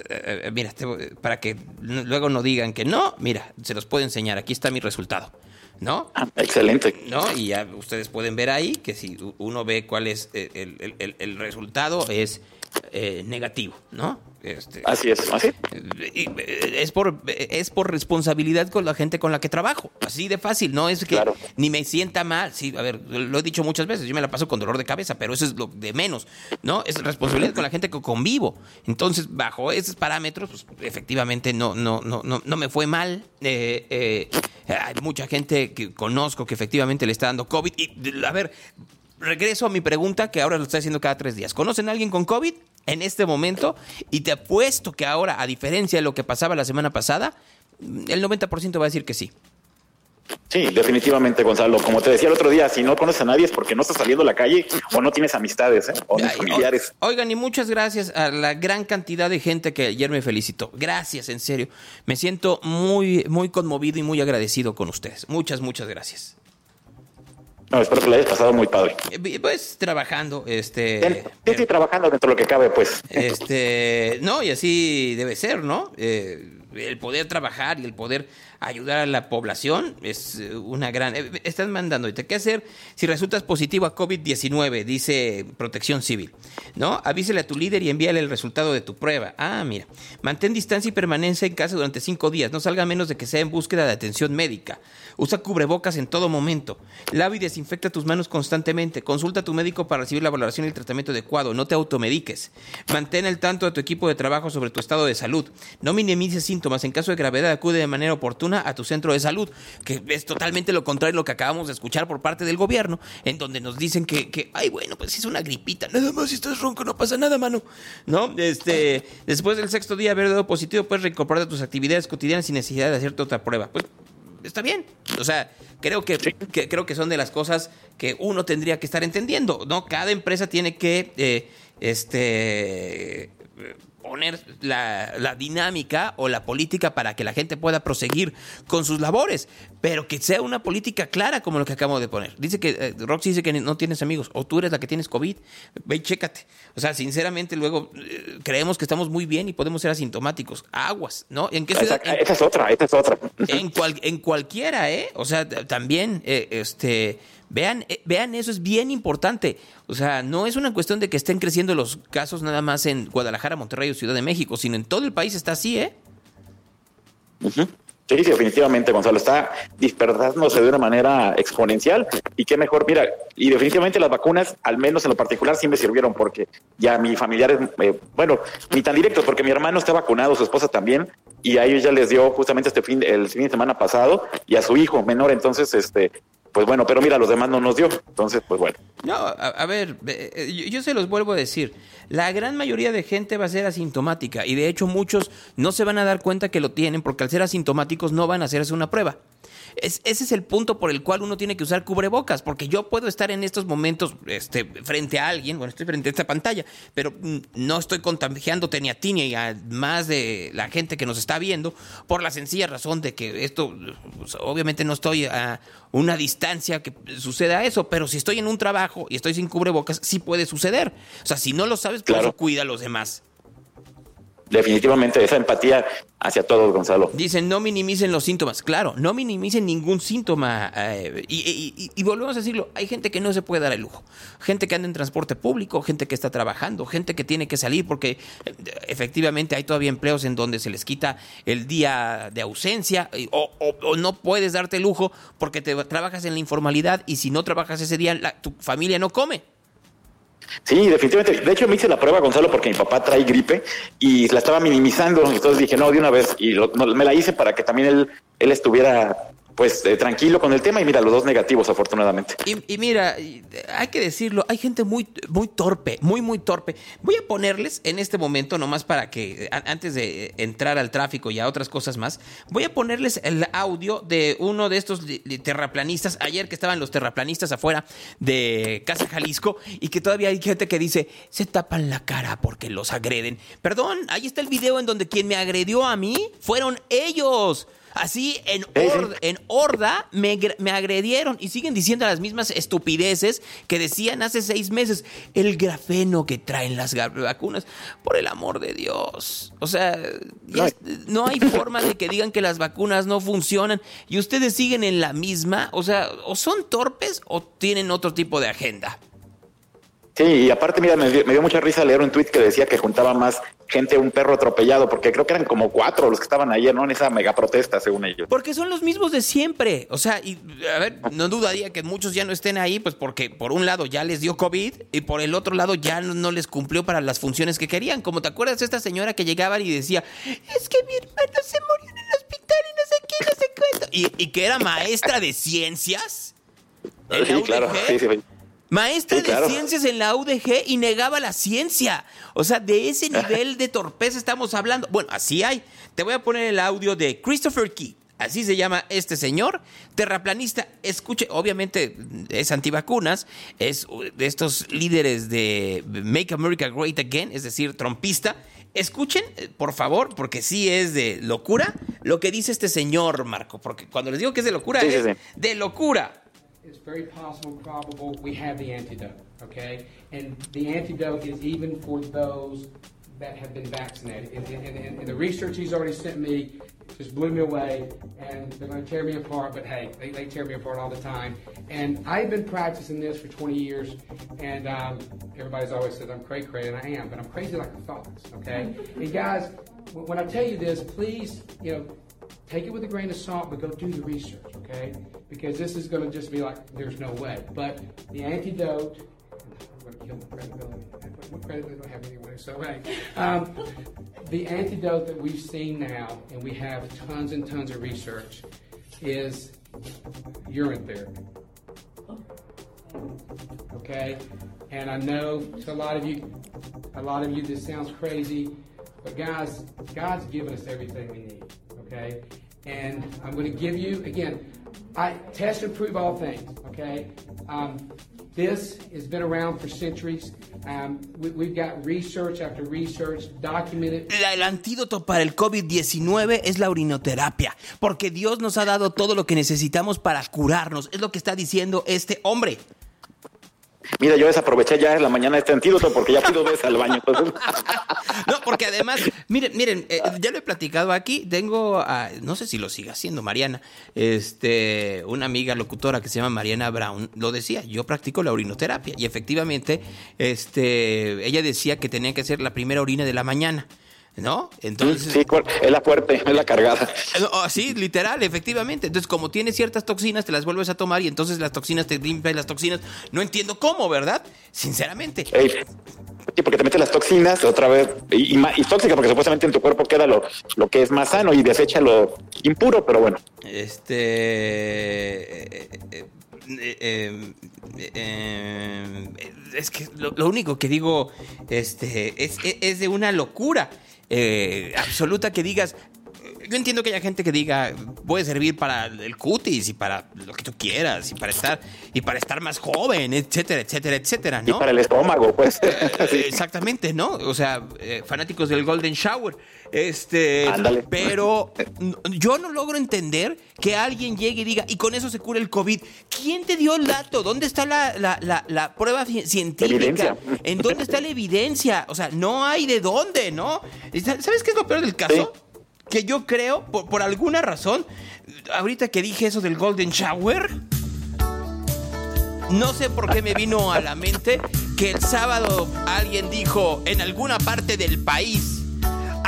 eh, mira, para que luego no digan que no, mira, se los puedo enseñar. Aquí está mi resultado. ¿No? Ah, excelente. ¿No? Y ya ustedes pueden ver ahí que si uno ve cuál es el, el resultado, es eh, negativo, ¿no? Este, Así es, así. eh, es por es por responsabilidad con la gente con la que trabajo, así de fácil, no es que ni me sienta mal, sí, a ver, lo he dicho muchas veces, yo me la paso con dolor de cabeza, pero eso es lo de menos, ¿no? Es responsabilidad con la gente que convivo. Entonces, bajo esos parámetros, pues efectivamente no no no no, no me fue mal. Eh, eh, hay mucha gente que conozco que efectivamente le está dando COVID y a ver, regreso a mi pregunta que ahora lo estoy haciendo cada tres días. ¿Conocen a alguien con COVID en este momento? Y te apuesto que ahora, a diferencia de lo que pasaba la semana pasada, el 90% va a decir que sí. Sí, definitivamente, Gonzalo. Como te decía el otro día, si no conoces a nadie es porque no estás saliendo a la calle o no tienes amistades ¿eh? o ni familiares. Oigan, y muchas gracias a la gran cantidad de gente que ayer me felicitó. Gracias, en serio. Me siento muy, muy conmovido y muy agradecido con ustedes. Muchas, muchas gracias. No, espero que lo hayas pasado muy padre. Eh, Pues trabajando, este. Sí, sí, trabajando dentro de lo que cabe, pues. Este, no, y así debe ser, ¿no? Eh, el poder trabajar y el poder ayudar a la población es eh, una gran... eh, Están mandando ahorita, ¿qué hacer si resultas positivo a COVID-19? Dice Protección Civil, ¿no? Avísele a tu líder y envíale el resultado de tu prueba. Ah, mira. Mantén distancia y permanencia en casa durante cinco días. No salga menos de que sea en búsqueda de atención médica. Usa cubrebocas en todo momento. Lava y desinfecta tus manos constantemente. Consulta a tu médico para recibir la valoración y el tratamiento adecuado. No te automediques. Mantén al tanto de tu equipo de trabajo sobre tu estado de salud. No minimices síntomas. En caso de gravedad, acude de manera oportuna a tu centro de salud, que es totalmente lo contrario de lo que acabamos de escuchar por parte del gobierno, en donde nos dicen que, que ay, bueno, pues es una gripita. Nada más si estás ronco, no pasa nada, mano. ¿No? Este, después del sexto día haber dado positivo, puedes reincorporarte a tus actividades cotidianas sin necesidad de hacerte otra prueba. Pues está bien. O sea, creo que, que- creo que son de las cosas que uno tendría que estar entendiendo, ¿no? Cada empresa tiene que eh, este poner la, la dinámica o la política para que la gente pueda proseguir con sus labores, pero que sea una política clara como lo que acabo de poner. Dice que eh, Roxy dice que no tienes amigos, o tú eres la que tienes COVID, ve y chécate. O sea, sinceramente luego eh, creemos que estamos muy bien y podemos ser asintomáticos. Aguas, ¿no? ¿En qué ciudad? Esa, esa es otra, esa es otra. en, cual- en cualquiera, ¿eh? O sea, también, eh, este, vean, eh, vean, eso es bien importante. O sea, no es una cuestión de que estén creciendo los casos nada más en Guadalajara, Monterrey o Ciudad de México, sino en todo el país está así, ¿eh? Sí, sí, definitivamente, Gonzalo, está dispersándose de una manera exponencial y qué mejor, mira, y definitivamente las vacunas, al menos en lo particular, sí me sirvieron porque ya mi familiar eh, bueno, ni tan directo, porque mi hermano está vacunado, su esposa también, y a ellos ya les dio justamente este fin, el fin de semana pasado, y a su hijo menor, entonces, este, pues bueno, pero mira, los demás no nos dio, entonces, pues bueno. No, a, ver, eh, yo, yo se los vuelvo a decir. La gran mayoría de gente va a ser asintomática y de hecho muchos no se van a dar cuenta que lo tienen porque al ser asintomáticos no van a hacerse una prueba. Es- ese es el punto por el cual uno tiene que usar cubrebocas, porque yo puedo estar en estos momentos este, frente a alguien, bueno, estoy frente a esta pantalla, pero mm, no estoy contagiándote ni a ti ni a más de la gente que nos está viendo, por la sencilla razón de que esto, pues, obviamente no estoy a una distancia que suceda eso, pero si estoy en un trabajo y estoy sin cubrebocas, sí puede suceder. O sea, si no lo sabes, por eso cuida a los demás. Definitivamente esa empatía hacia todos, Gonzalo. Dicen, no minimicen los síntomas. Claro, no minimicen ningún síntoma. eh, y, volvemos a decirlo, hay gente que no se puede dar el lujo. Gente que anda en transporte público, gente que está trabajando, gente que tiene que salir porque eh, efectivamente hay todavía empleos en donde se les quita el día de ausencia o, o- o no puedes darte el lujo porque te trabajas en la informalidad y si no trabajas ese día, la- tu familia no come. Sí, definitivamente. De hecho, me hice la prueba, Gonzalo, porque mi papá trae gripe y la estaba minimizando. Entonces dije, no, de una vez. Y lo- me la hice para que también él, él estuviera, pues, eh, tranquilo con el tema. Y mira, los dos negativos, afortunadamente. Y, y mira, hay que decirlo, hay gente muy, muy torpe, muy, muy torpe. Voy a ponerles en este momento, nomás para que, antes de entrar al tráfico y a otras cosas más, voy a ponerles el audio de uno de estos terraplanistas, ayer que estaban los terraplanistas afuera de Casa Jalisco, y que todavía hay gente que dice, se tapan la cara porque los agreden. Perdón, ahí está el video en donde quien me agredió a mí fueron ellos. Así, en, en horda, me, gr- me agredieron y siguen diciendo las mismas estupideces que decían hace seis meses. El grafeno que traen las vacunas, por el amor de Dios. O sea, no hay forma de que digan que las vacunas no funcionan y ustedes siguen en la misma. O sea, o son torpes o tienen otro tipo de agenda. Sí, y aparte, mira, me dio, me dio mucha risa leer un tuit que decía que juntaba más gente un perro atropellado, porque creo que eran como cuatro los que estaban ayer, ¿no? En esa mega protesta, según ellos. Porque son los mismos de siempre. O sea, y a ver, no dudaría que muchos ya no estén ahí, pues porque por un lado ya les dio COVID y por el otro lado ya no, no les cumplió para las funciones que querían. Como te acuerdas de esta señora que llegaba y decía, es que mi hermano se murió en el hospital y no sé qué, no sé cuánto. Y, y que era maestra de ciencias. [laughs] Sí, claro, sí, sí. Maestra Sí, claro. de ciencias en la UDG y negaba la ciencia. O sea, de ese [laughs] nivel de torpeza estamos hablando. Bueno, así hay. Te voy a poner el audio de Christopher Key. Así se llama este señor, terraplanista. Escuche, obviamente es antivacunas, es de estos líderes de Make America Great Again, es decir, trompista. Escuchen, eh, por favor, porque sí es de locura lo que dice este señor, Marco. Porque cuando les digo que es de locura, sí, es sí. de locura. It's very possible, probable, we have the antidote, okay? And the antidote is even for those that have been vaccinated. And, and, and, the research he's already sent me just blew me away, and they're going to tear me apart, but hey, they, they tear me apart all the time. And I've been practicing this for 20 years, and um, everybody's always said I'm cray cray, and I am, but I'm crazy like a fox, okay? And guys, when I tell you this, please, you know, take it with a grain of salt, but go do the research, okay? Because this is going to just be like, there's no way. But the antidote, I'm going to kill my credibility. What credibility do I have anyway? So, hey, um, the antidote that we've seen now, and we have tons and tons of research, is urine therapy. Okay? And I know to a lot of you, a lot of you, this sounds crazy, but guys, God's given us everything we need. Okay? And I'm going to give you, again, I test and prove all things. Okay? Um, this has been around for centuries. Um, we, we've got research after research documented. El antídoto para el COVID-19 es la urinoterapia, porque Dios nos ha dado todo lo que necesitamos para curarnos. Es lo que está diciendo este hombre. Mira, yo desaproveché ya en la mañana este antídoto porque ya fui dos al baño. [laughs] No, porque además, miren, miren, eh, ya lo he platicado aquí. Tengo, a- no sé si lo sigue haciendo Mariana, este, una amiga locutora que se llama Mariana Brown, lo decía. Yo practico la urinoterapia y efectivamente, este, ella decía que tenía que hacer la primera orina de la mañana, ¿no? Entonces, Sí, es la fuerte, es la cargada. No, [laughs] oh, sí, literal, efectivamente. Entonces, como tiene ciertas toxinas, te las vuelves a tomar y entonces las toxinas te limpian las toxinas. No entiendo cómo, ¿verdad? Sinceramente. Ey, Sí, porque te metes las toxinas otra vez y, y, y tóxica porque supuestamente en tu cuerpo queda lo, lo que es más sano y desecha lo impuro, pero bueno. Este. eh, eh, eh, eh, eh, es que lo, lo único que digo este, es, es- es de una locura eh, absoluta que digas. Yo entiendo que haya gente que diga puede servir para el cutis y para lo que tú quieras y para estar y para estar más joven, etcétera, etcétera, etcétera, Y ¿no? para el estómago, pues. [laughs] Eh, Exactamente, ¿no? O sea, eh, fanáticos del Golden Shower. Este, Ándale. pero yo no logro entender que alguien llegue y diga, y con eso se cura el COVID. ¿Quién te dio el dato? ¿Dónde está la, la- la- la prueba ci- científica? Evidencia. ¿En dónde está la evidencia? O sea, no hay de dónde, ¿no? ¿Sabes qué es lo peor del caso? Que yo creo, por, por alguna razón, ahorita que dije eso del Golden Shower, no sé por qué me vino a la mente que el sábado alguien dijo en alguna parte del país,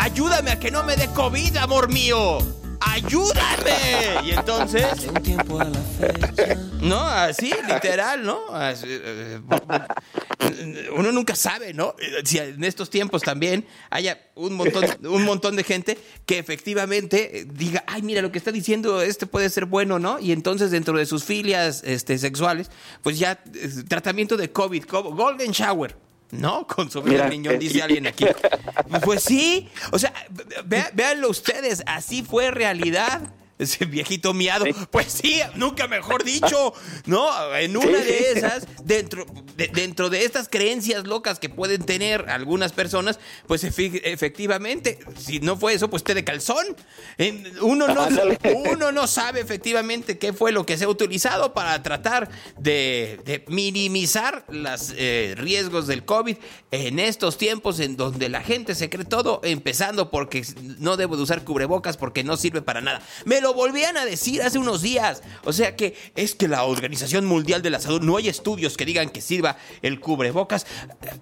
ayúdame a que no me dé COVID, amor mío. ¡Ayúdame! Y entonces... No, así, literal, ¿no? Así, eh, uno nunca sabe, ¿no? Si en estos tiempos también haya un montón, un montón de gente que efectivamente eh, diga, ay, mira, lo que está diciendo este puede ser bueno, ¿no? Y entonces dentro de sus filias este, sexuales, pues ya eh, tratamiento de COVID, co- Golden Shower. ¿No? Con su riñón, eh, dice alguien aquí. [laughs] Pues sí, o sea, véanlo ustedes, así fue realidad. Ese viejito miado. Pues sí, nunca mejor dicho. No, en una de esas, dentro de, dentro de estas creencias locas que pueden tener algunas personas, pues efectivamente, si no fue eso, pues té de calzón. Uno no, uno no sabe efectivamente qué fue lo que se ha utilizado para tratar de, de minimizar los riesgos del COVID en estos tiempos en donde la gente se cree todo, empezando porque no debo de usar cubrebocas porque no sirve para nada. Me lo lo volvían a decir hace unos días. O sea que es que la Organización Mundial de la Salud, no hay estudios que digan que sirva el cubrebocas.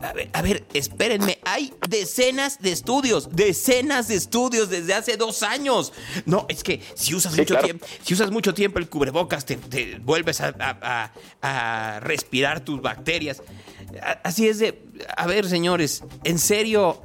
A ver, a ver espérenme, hay decenas de estudios, decenas de estudios desde hace dos años. No, es que si usas mucho tiempo, si usas mucho tiempo el cubrebocas, te, te vuelves a, a- a- a respirar tus bacterias. Así es de, a ver, señores, en serio,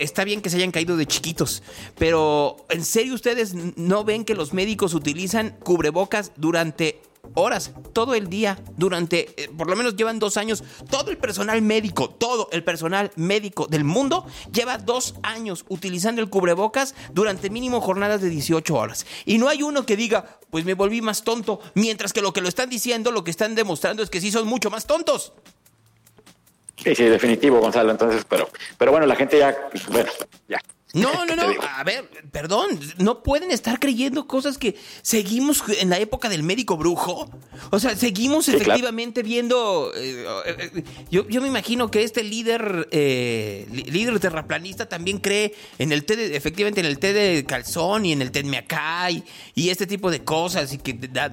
está bien que se hayan caído de chiquitos, pero ¿en serio ustedes no ven que los médicos utilizan cubrebocas durante horas, todo el día, durante, eh, por lo menos llevan dos años, todo el personal médico, todo el personal médico del mundo lleva dos años utilizando el cubrebocas durante mínimo jornadas de 18 horas. Y no hay uno que diga, pues me volví más tonto, mientras que lo que lo están diciendo, lo que están demostrando es que sí son mucho más tontos. Sí, sí, definitivo, Gonzalo. Entonces, pero, pero bueno, la gente ya, bueno, ya. No, [laughs] no, ¿Qué no. A ver, perdón. No pueden estar creyendo cosas que seguimos en la época del médico brujo. O sea, seguimos Sí, claro. efectivamente viendo. eh, eh, eh, yo, yo me imagino que este líder, eh, líder terraplanista también cree en el té, de- efectivamente en el té de calzón y en el té de miacay y este tipo de cosas y que da-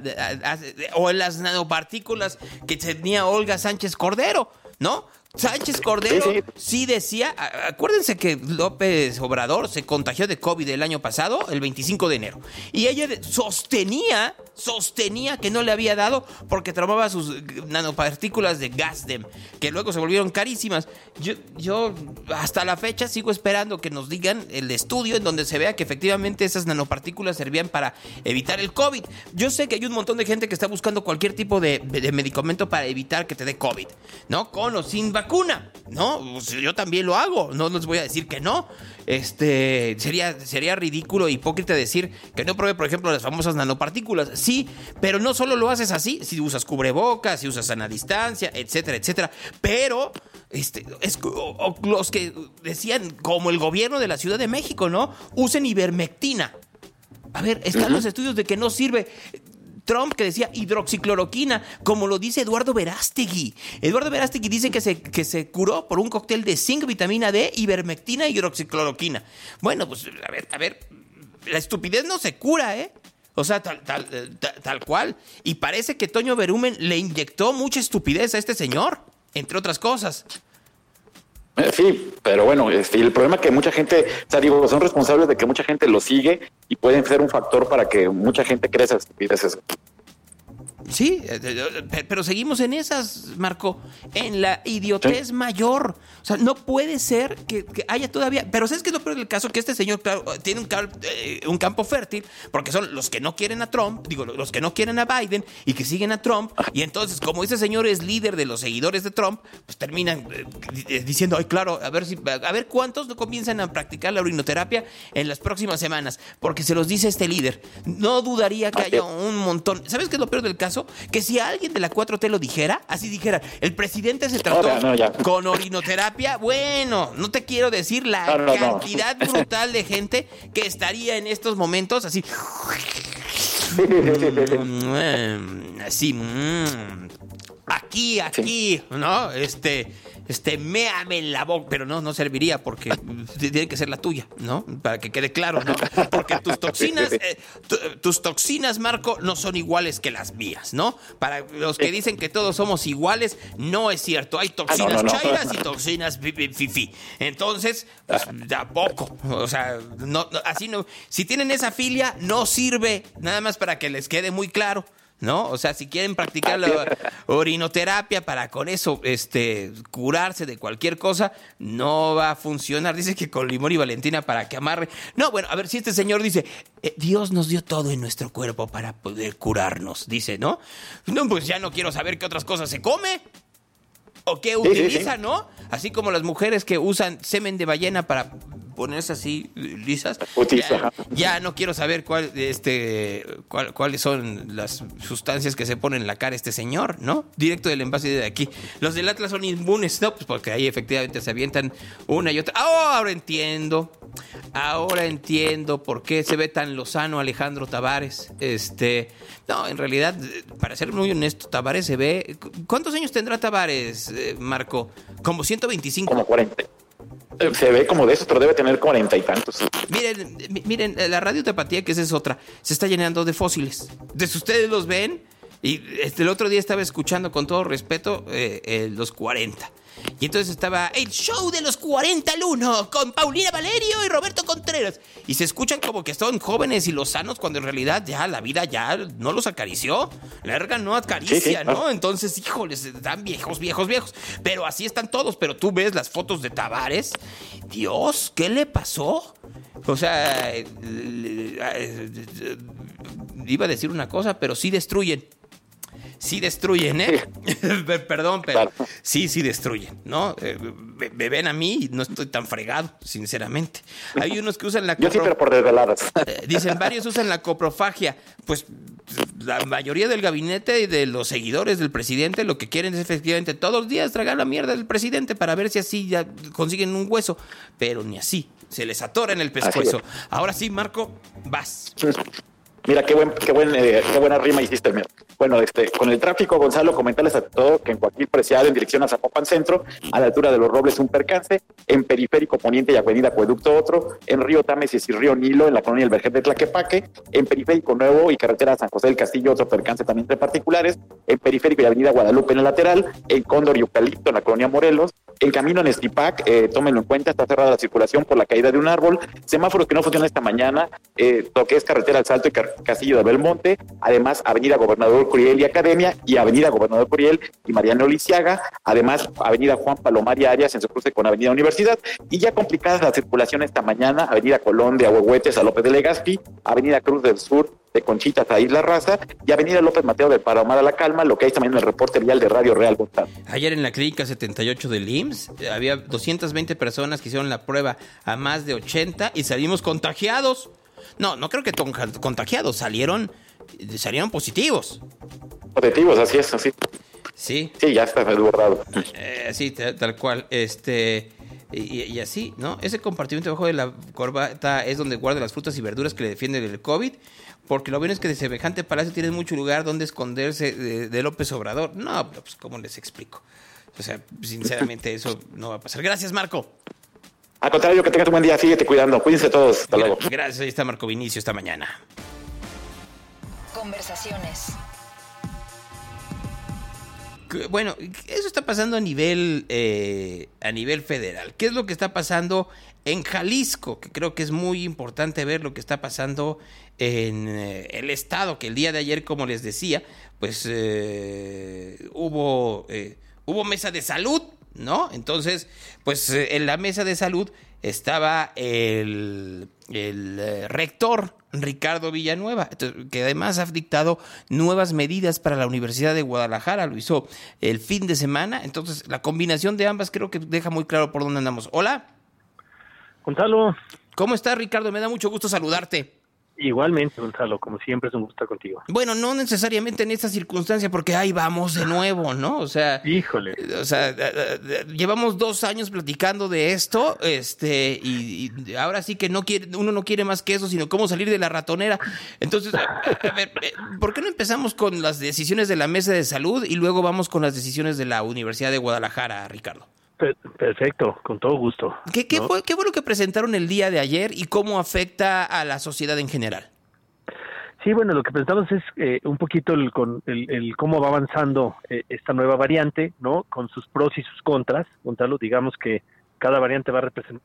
o en las nanopartículas que tenía Olga Sánchez Cordero, ¿no? Sánchez Cordero Sí, sí. sí decía, acuérdense que López Obrador se contagió de COVID el año pasado, el 25 de enero. Y ella sostenía, sostenía que no le había dado porque tomaba sus nanopartículas de Gasdem, que luego se volvieron carísimas. Yo, yo hasta la fecha sigo esperando que nos digan el estudio en donde se vea que efectivamente esas nanopartículas servían para evitar el COVID. Yo sé que hay un montón de gente que está buscando cualquier tipo de, de medicamento para evitar que te dé COVID, ¿no? Con o sin vacuna, ¿no? Pues yo también lo hago, no les voy a decir que no. Este, sería, sería ridículo e hipócrita decir que no pruebe, por ejemplo, las famosas nanopartículas. Sí, pero no solo lo haces así, si usas cubrebocas, si usas sana distancia, etcétera, etcétera. Pero, este, es, o- o los que decían, como el gobierno de la Ciudad de México, ¿no? Usen ivermectina. A ver, están los estudios de que no sirve. Trump que decía hidroxicloroquina, como lo dice Eduardo Verástegui. Eduardo Verástegui dice que se, que se curó por un cóctel de zinc, vitamina D, ivermectina y hidroxicloroquina. Bueno, pues a ver, a ver, la estupidez no se cura, ¿eh? O sea, tal, tal, eh, ta- tal cual. Y parece que Toño Berumen le inyectó mucha estupidez a este señor, entre otras cosas. Eh, Sí, pero bueno, este, el problema es que mucha gente, o sea, digo, son responsables de que mucha gente lo sigue y pueden ser un factor para que mucha gente cree esas estupideces. Sí, eh, eh, pe- pero seguimos en esas, Marco, en la idiotez mayor. O sea, no puede ser que, que haya todavía. Pero ¿sabes qué es lo peor del caso? Que este señor, claro, tiene un, eh, campo fértil, porque son los que no quieren a Trump, digo, los que no quieren a Biden y que siguen a Trump. Y entonces, como ese señor es líder de los seguidores de Trump, pues terminan eh, eh, diciendo, ay, claro, a ver si, a ver cuántos no comienzan a practicar la urinoterapia en las próximas semanas, porque se los dice este líder. No dudaría que haya un montón. ¿Sabes qué es lo peor del caso? Que si alguien de la 4T lo dijera, así dijera, el presidente se trató Ahora, no, ya. con orinoterapia, bueno, no te quiero decir la No, no, no. cantidad brutal de gente que estaría en estos momentos así. [laughs] Mm, así. mm, Aquí, aquí, ¿no? Este, este, méame en la boca, pero no, no serviría porque [laughs] tiene que ser la tuya, ¿no? Para que quede claro, ¿no? Porque tus toxinas, eh, tu- tus toxinas, Marco, no son iguales que las mías, ¿no? Para los que dicen que todos somos iguales, no es cierto. Hay toxinas no, no. chairas y toxinas fi- fi- fifi. Entonces, pues, tampoco. O sea, no, así no. Si tienen esa filia, no sirve. Nada más para que les quede muy claro. ¿No? O sea, si quieren practicar la [laughs] orinoterapia para con eso este, curarse de cualquier cosa, no va a funcionar. Dice que con limón y valentina para que amarre. No, bueno, a ver si este señor dice, eh, Dios nos dio todo en nuestro cuerpo para poder curarnos, dice, ¿no? No, pues ya no quiero saber qué otras cosas se come. ¿O sí, utiliza, sí. no? Así como las mujeres que usan semen de ballena para ponerse así lisas. Utiliza, Ya, ya no quiero saber cuál, este, cuál- cuáles son las sustancias que se ponen en la cara este señor, ¿no? Directo del envase de aquí. Los del Atlas son inmunes, ¿no? Pues porque ahí efectivamente se avientan una y otra. ¡Ah, ahora entiendo. Ahora entiendo por qué se ve tan lozano Alejandro Tavares. Este, no, en realidad, para ser muy honesto, Tavares se ve. ¿Cuántos años tendrá Tavares, eh, Marco? Como 125. Como 40. Eh, Se ve como de eso, pero debe tener cuarenta y tantos. Miren, mi- miren, la radio tapatía, que esa es otra, se está llenando de fósiles. Entonces ustedes los ven y este, el otro día estaba escuchando con todo respeto eh, eh, los 40. Y entonces estaba el show de los 40 al 1 con Paulina Valerio y Roberto Contreras. Y se escuchan como que son jóvenes y lozanos cuando en realidad ya la vida ya no los acarició. La erga no acaricia, ¿no? Entonces, híjoles, están viejos, viejos, viejos. Pero así están todos. Pero tú ves las fotos de Tavares. Dios, ¿qué le pasó? O sea, eh, eh, iba a decir una cosa, pero sí destruyen. Sí destruyen, ¿eh? [laughs] Perdón, pero sí, sí destruyen, ¿no? Eh, me, me ven a mí y no estoy tan fregado, sinceramente. Hay unos que usan la Yo sí, pero por desveladas. [laughs] eh, Dicen, varios usan la coprofagia. Pues la mayoría del gabinete y de los seguidores del presidente lo que quieren es efectivamente todos los días tragar la mierda del presidente para ver si así ya consiguen un hueso. Pero ni así. Se les atora en el pescuezo. Ahora sí, Marco, vas. Mira, qué, buen, qué, buen, eh, qué buena rima hiciste, mira. Bueno, este, con el tráfico, Gonzalo, comentarles a todos que en Joaquín Preciado, en dirección a Zapopan Centro, a la altura de los Robles, un percance, en Periférico Poniente y Avenida Acueducto otro, en Río Támesis y Río Nilo, en la colonia El Vergel de Tlaquepaque, en Periférico Nuevo y Carretera San José del Castillo, otro percance también entre particulares, en Periférico y Avenida Guadalupe en el lateral, en Cóndor y Eucalipto, en la colonia Morelos, en camino en Estipac, eh, tómenlo en cuenta, está cerrada la circulación por la caída de un árbol, semáforos que no funcionan esta mañana, eh, lo que es carretera al Salto y Car- Castillo de Belmonte, además Avenida Gobernador Curiel y Academia y Avenida Gobernador Curiel y Mariano Lisiaga, además Avenida Juan Palomar y Arias en su cruce con Avenida Universidad y ya complicadas la circulación esta mañana, Avenida Colón de Ahuehuetes a López de Legazpi, Avenida Cruz del Sur de Conchitas a Isla Raza y Avenida López Mateo de Palomar a La Calma, lo que hay también en el reporte vial de Radio Real Gonzalo. Ayer en la clínica 78 del IMSS eh, había 220 personas que hicieron la prueba a más de 80 y salimos contagiados. No, no creo que contagiados, salieron, salieron positivos. Positivos, así es, así. Sí. Sí, ya está desbordado. Eh, sí, tal, tal cual. Este. Y, y así, ¿no? Ese compartimento debajo de la corbata es donde guarda las frutas y verduras que le defienden del COVID. Porque lo bueno es que de semejante palacio tienen mucho lugar donde esconderse de, de López Obrador. No, pues, ¿cómo les explico? O sea, sinceramente, eso no va a pasar. Gracias, Marco. Al contrario, que tengas un buen día, síguete cuidando, cuídense todos, hasta luego. Gracias, ahí está Marco Vinicio esta mañana. Conversaciones. Bueno, eso está pasando a nivel eh, a nivel federal. ¿Qué es lo que está pasando en Jalisco? Que creo que es muy importante ver lo que está pasando en eh, el estado. Que el día de ayer, como les decía, pues eh, hubo eh, hubo mesa de salud, ¿no? Entonces, pues eh, en la mesa de salud estaba el, el eh, rector Ricardo Villanueva, que además ha dictado nuevas medidas para la Universidad de Guadalajara, lo hizo el fin de semana, entonces la combinación de ambas creo que deja muy claro por dónde andamos. Hola. Gonzalo. ¿Cómo estás, Ricardo? Me da mucho gusto saludarte. Igualmente, Gonzalo, como siempre es un gusto contigo. Bueno, no necesariamente en esta circunstancia, porque ahí vamos de nuevo, ¿no? O sea, híjole. O sea, llevamos dos años platicando de esto, este, y, y ahora sí que no quiere, uno no quiere más que eso, sino cómo salir de la ratonera. Entonces, a, a ver, eh, ¿por qué no empezamos con las decisiones de la mesa de salud y luego vamos con las decisiones de la Universidad de Guadalajara, Ricardo? Per- perfecto, con todo gusto. ¿Qué, qué ¿no? fue, ¿Qué fue lo que presentaron el día de ayer y cómo afecta a la sociedad en general? Sí, bueno, lo que pensamos es eh, un poquito el, con el, el cómo va avanzando eh, esta nueva variante, ¿no? Con sus pros y sus contras. Gonzalo, digamos que cada variante va,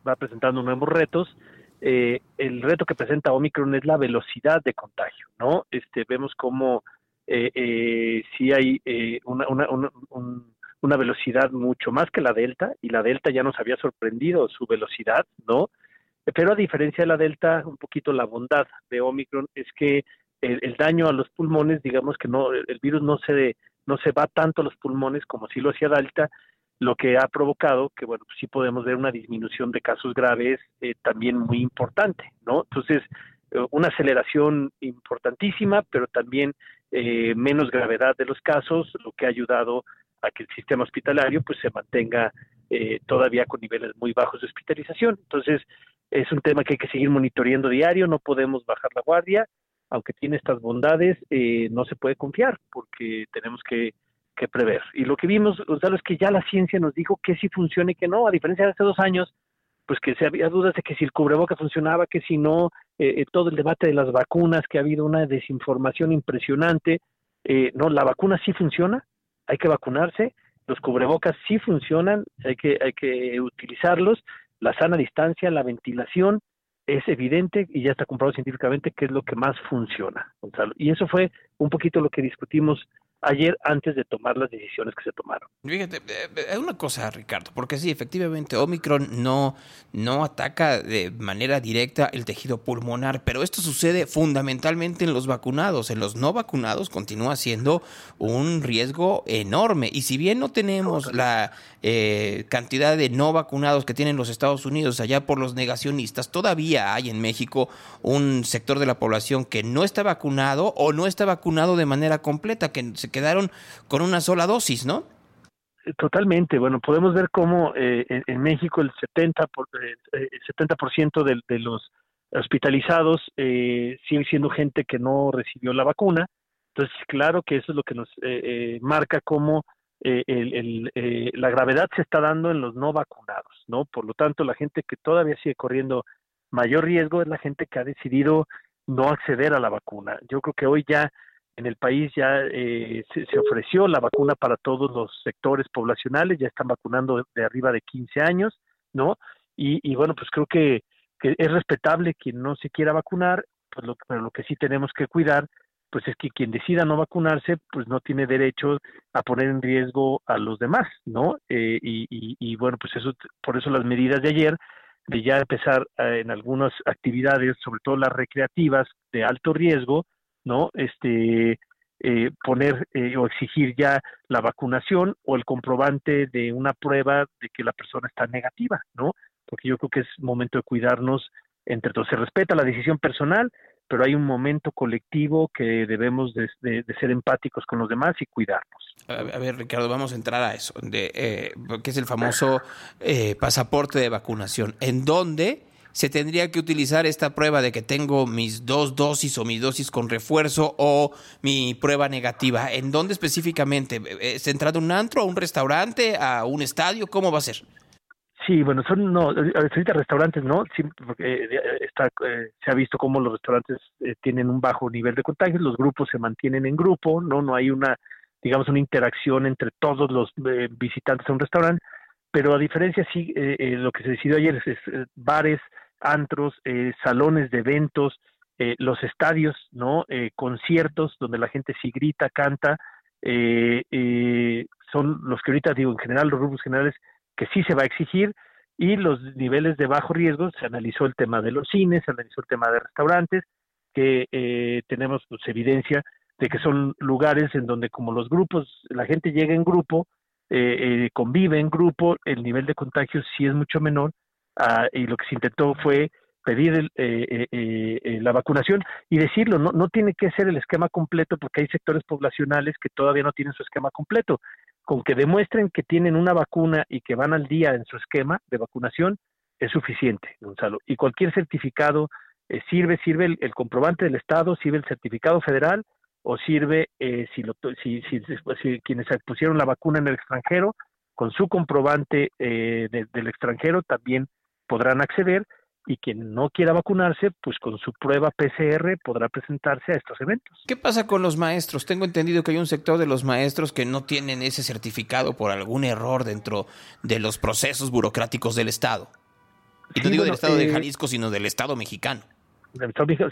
va presentando nuevos retos. Eh, el reto que presenta Omicron es la velocidad de contagio, ¿no? Este, vemos cómo eh, eh, sí hay eh, una, una, una, un- una velocidad mucho más que la Delta, y la Delta ya nos había sorprendido su velocidad, ¿no? Pero a diferencia de la Delta, un poquito la bondad de Omicron es que el, daño a los pulmones, digamos que no, el virus no se, no se va tanto a los pulmones como si lo hacía Delta, lo que ha provocado que, bueno, pues sí podemos ver una disminución de casos graves eh, también muy importante, ¿no? Entonces, eh, una aceleración importantísima, pero también eh, menos gravedad de los casos, lo que ha ayudado que el sistema hospitalario pues se mantenga eh, todavía con niveles muy bajos de hospitalización. Entonces, es un tema que hay que seguir monitoreando diario, no podemos bajar la guardia, aunque tiene estas bondades, eh, no se puede confiar porque tenemos que, que prever. Y lo que vimos, Gonzalo, es que ya la ciencia nos dijo que sí funciona y que no, a diferencia de hace dos años, pues que se había dudas de que si el cubreboca funcionaba, que si no, eh, eh, todo el debate de las vacunas, que ha habido una desinformación impresionante. Eh, no, la vacuna sí funciona, hay que vacunarse, los cubrebocas sí funcionan, hay que, hay que utilizarlos, la sana distancia, la ventilación, es evidente y ya está comprobado científicamente que es lo que más funciona, Gonzalo. Y eso fue un poquito lo que discutimos ayer antes de tomar las decisiones que se tomaron. Fíjate, es una cosa, Ricardo, porque sí, efectivamente, Omicron no, no ataca de manera directa el tejido pulmonar, pero esto sucede fundamentalmente en los vacunados. En los no vacunados continúa siendo un riesgo enorme. Y si bien no tenemos la eh, cantidad de no vacunados que tienen los Estados Unidos allá por los negacionistas, todavía hay en México un sector de la población que no está vacunado o no está vacunado de manera completa, que se quedaron con una sola dosis, ¿no? Totalmente. Bueno, podemos ver cómo eh, en, México el 70%, por, eh, el 70 de, de los hospitalizados eh, sigue siendo gente que no recibió la vacuna. Entonces, claro que eso es lo que nos eh, marca cómo el, la gravedad se está dando en los no vacunados, ¿no? Por lo tanto, la gente que todavía sigue corriendo mayor riesgo es la gente que ha decidido no acceder a la vacuna. Yo creo que hoy ya en el país ya eh, se, ofreció la vacuna para todos los sectores poblacionales, ya están vacunando de, arriba de 15 años, ¿no? Y, bueno, pues creo que, es respetable quien no se quiera vacunar, pues lo, pero lo que sí tenemos que cuidar, pues es que quien decida no vacunarse, pues no tiene derecho a poner en riesgo a los demás, ¿no? Eh, y, y, bueno, pues eso, por eso las medidas de ayer, de ya empezar eh, en algunas actividades, sobre todo las recreativas de alto riesgo, ¿no? Este, eh, poner eh, o exigir ya la vacunación o el comprobante de una prueba de que la persona está negativa, ¿no? Porque yo creo que es momento de cuidarnos entre todos. Se respeta la decisión personal, pero hay un momento colectivo que debemos de, ser empáticos con los demás y cuidarnos. A ver, Ricardo, vamos a entrar a eso, de, eh, es el famoso eh, pasaporte de vacunación, en dónde se tendría que utilizar esta prueba de que tengo mis dos dosis o mi dosis con refuerzo o mi prueba negativa. ¿En dónde específicamente? ¿Es entrado a un antro, a un restaurante, a un estadio? ¿Cómo va a ser? Sí, bueno, son no, ahorita restaurantes, ¿no? Sí, porque eh, está, eh, se ha visto cómo los restaurantes eh, tienen un bajo nivel de contagios, los grupos se mantienen en grupo, no, no hay una, digamos, una interacción entre todos los visitantes a un restaurante, pero a diferencia sí, lo que se decidió ayer es bares, antros, eh, salones de eventos, eh, los estadios, ¿no? Eh, conciertos donde la gente sí grita, canta, son los que ahorita digo en general, los grupos generales que sí se va a exigir y los niveles de bajo riesgo, se analizó el tema de los cines, se analizó el tema de restaurantes, que tenemos pues, evidencia de que son lugares en donde como los grupos, la gente llega en grupo, convive en grupo, el nivel de contagio sí es mucho menor Ah, y lo que se intentó fue pedir eh, eh, eh, la vacunación y decirlo, no, no tiene que ser el esquema completo porque hay sectores poblacionales que todavía no tienen su esquema completo. Con que demuestren que tienen una vacuna y que van al día en su esquema de vacunación es suficiente, Gonzalo. Y cualquier certificado sirve, sirve el, comprobante del Estado, sirve el certificado federal o sirve si, lo, si, si, si, quienes pusieron la vacuna en el extranjero, con su comprobante del extranjero también podrán acceder y quien no quiera vacunarse, pues con su prueba PCR podrá presentarse a estos eventos. ¿Qué pasa con los maestros? Tengo entendido que hay un sector de los maestros que no tienen ese certificado por algún error dentro de los procesos burocráticos del Estado. Y no digo del Estado de eh, Jalisco, sino del Estado mexicano.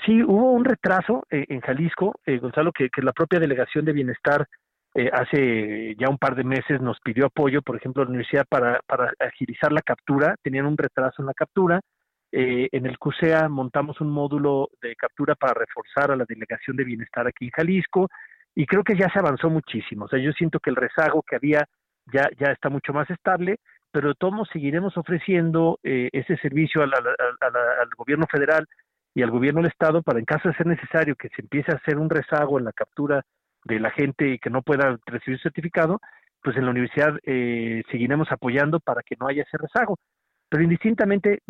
Sí, hubo un retraso eh, en Jalisco, eh, Gonzalo, que, que la propia Delegación de Bienestar eh, hace ya un par de meses nos pidió apoyo, por ejemplo, la universidad para, para agilizar la captura, tenían un retraso en la captura. Eh, en el CUSEA montamos un módulo de captura para reforzar a la delegación de bienestar aquí en Jalisco y creo que ya se avanzó muchísimo. O sea, yo siento que el rezago que había ya, ya está mucho más estable, pero de todos seguiremos ofreciendo eh, ese servicio al gobierno federal y al gobierno del Estado para, en caso de ser necesario, que se empiece a hacer un rezago en la captura de la gente que no pueda recibir certificado, pues en la universidad eh, seguiremos apoyando para que no haya ese rezago. Pero indistintamente,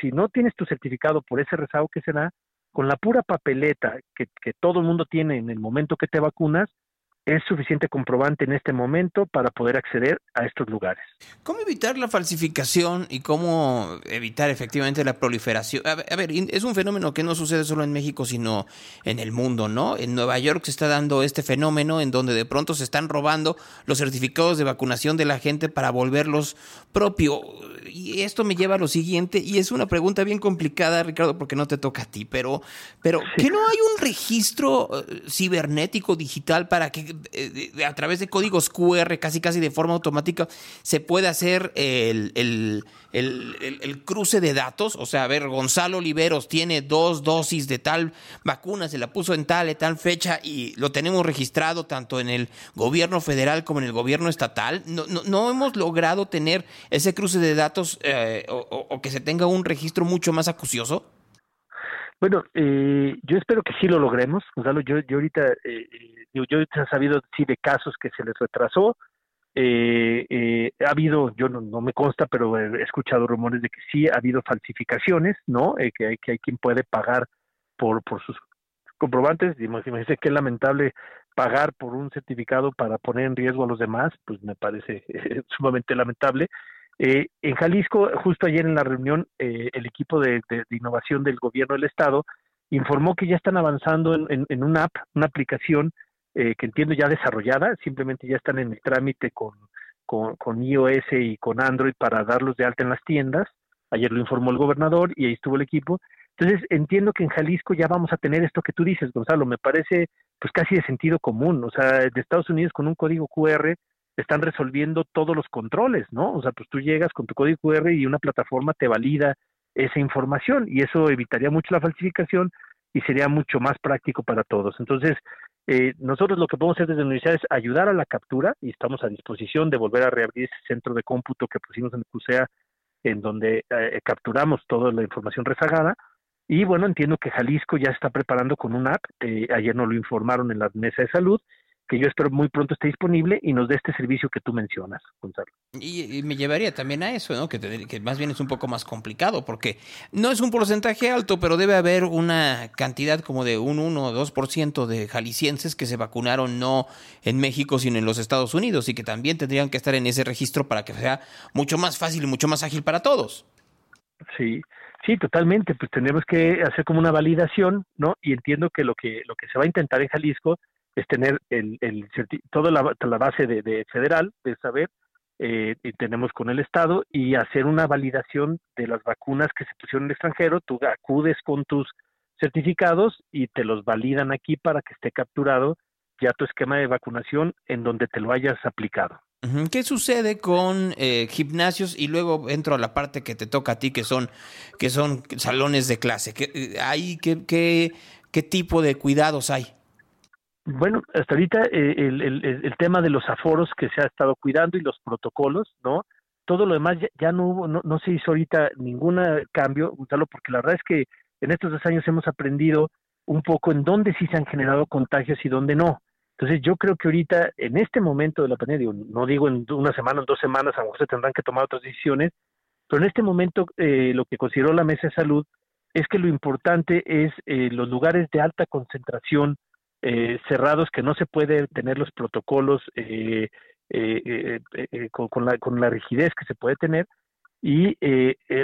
si no tienes tu certificado por ese rezago que se da, con la pura papeleta que, que todo el mundo tiene en el momento que te vacunas, es suficiente comprobante en este momento para poder acceder a estos lugares. ¿Cómo evitar la falsificación y cómo evitar efectivamente la proliferación? A ver, es un fenómeno que no sucede solo en México, sino en el mundo, ¿no? En Nueva York se está dando este fenómeno en donde de pronto se están robando los certificados de vacunación de la gente para volverlos propio. Y esto me lleva a lo siguiente, y es una pregunta bien complicada, Ricardo, porque no te toca a ti, pero, pero ¿que no hay un registro eh, cibernético digital para que a través de códigos QR, casi casi de forma automática, se puede hacer el, el, el, cruce de datos. O sea, a ver, Gonzalo Oliveros tiene dos dosis de tal vacuna, se la puso en tal tal fecha y lo tenemos registrado tanto en el gobierno federal como en el gobierno estatal. No, no, no hemos logrado tener ese cruce de datos eh, o, que se tenga un registro mucho más acucioso. Bueno, eh, yo espero que sí lo logremos, Gonzalo. Yo, yo ahorita eh, yo, yo he sabido sí de casos que se les retrasó. Eh, eh, ha habido, yo no, me consta, pero he escuchado rumores de que sí ha habido falsificaciones, ¿no? Eh, que, hay, que hay quien puede pagar por, por sus comprobantes. Imagínense qué lamentable pagar por un certificado para poner en riesgo a los demás, pues me parece [laughs] sumamente lamentable. En Jalisco, justo ayer en la reunión, el equipo de, innovación del gobierno del estado informó que ya están avanzando en, una app, una aplicación eh, que entiendo ya desarrollada, simplemente ya están en el trámite con, con, iOS y con Android para darlos de alta en las tiendas. Ayer lo informó el gobernador y ahí estuvo el equipo. Entonces entiendo que en Jalisco ya vamos a tener esto que tú dices, Gonzalo, me parece pues casi de sentido común. O sea, de Estados Unidos con un código QR están resolviendo todos los controles, ¿no? O sea, pues tú llegas con tu código QR y una plataforma te valida esa información y eso evitaría mucho la falsificación y sería mucho más práctico para todos. Entonces, eh, nosotros lo que podemos hacer desde la universidad es ayudar a la captura y estamos a disposición de volver a reabrir ese centro de cómputo que pusimos en el CUSEA, en donde eh, capturamos toda la información rezagada. Y bueno, entiendo que Jalisco ya está preparando con un app, eh, ayer nos lo informaron en la mesa de salud, que yo espero muy pronto esté disponible y nos dé este servicio que tú mencionas, Gonzalo. Y, me llevaría también a eso, ¿no? Que, que, más bien es un poco más complicado, porque no es un porcentaje alto, pero debe haber una cantidad como de un 1 o 2% de jaliscienses que se vacunaron no en México, sino en los Estados Unidos, y que también tendrían que estar en ese registro para que sea mucho más fácil y mucho más ágil para todos. Sí, Sí, totalmente. Pues tenemos que hacer como una validación, ¿no? Y entiendo que lo que lo que se va a intentar en Jalisco es tener el, el toda la, base de, federal de saber eh, y tenemos con el Estado y hacer una validación de las vacunas que se pusieron en el extranjero. Tú acudes con tus certificados y te los validan aquí para que esté capturado ya tu esquema de vacunación en donde te lo hayas aplicado. ¿Qué sucede con eh, gimnasios y luego entro a la parte que te toca a ti que son que son salones de clase? ¿Qué, eh, hay, qué, qué, ¿Qué tipo de cuidados hay? Bueno, hasta ahorita eh, el, tema de los aforos que se ha estado cuidando y los protocolos, ¿no? Todo lo demás ya, no hubo, no, no, se hizo ahorita ningún cambio, Gonzalo, porque la verdad es que en estos dos años hemos aprendido un poco en dónde sí se han generado contagios y dónde no. Entonces yo creo que ahorita, en este momento de la pandemia, no digo en una semana, en dos semanas, a lo mejor se tendrán que tomar otras decisiones, pero en este momento eh, lo que consideró la Mesa de Salud es que lo importante es eh, los lugares de alta concentración eh, cerrados que no se puede tener los protocolos eh, eh, con, la, con la rigidez que se puede tener y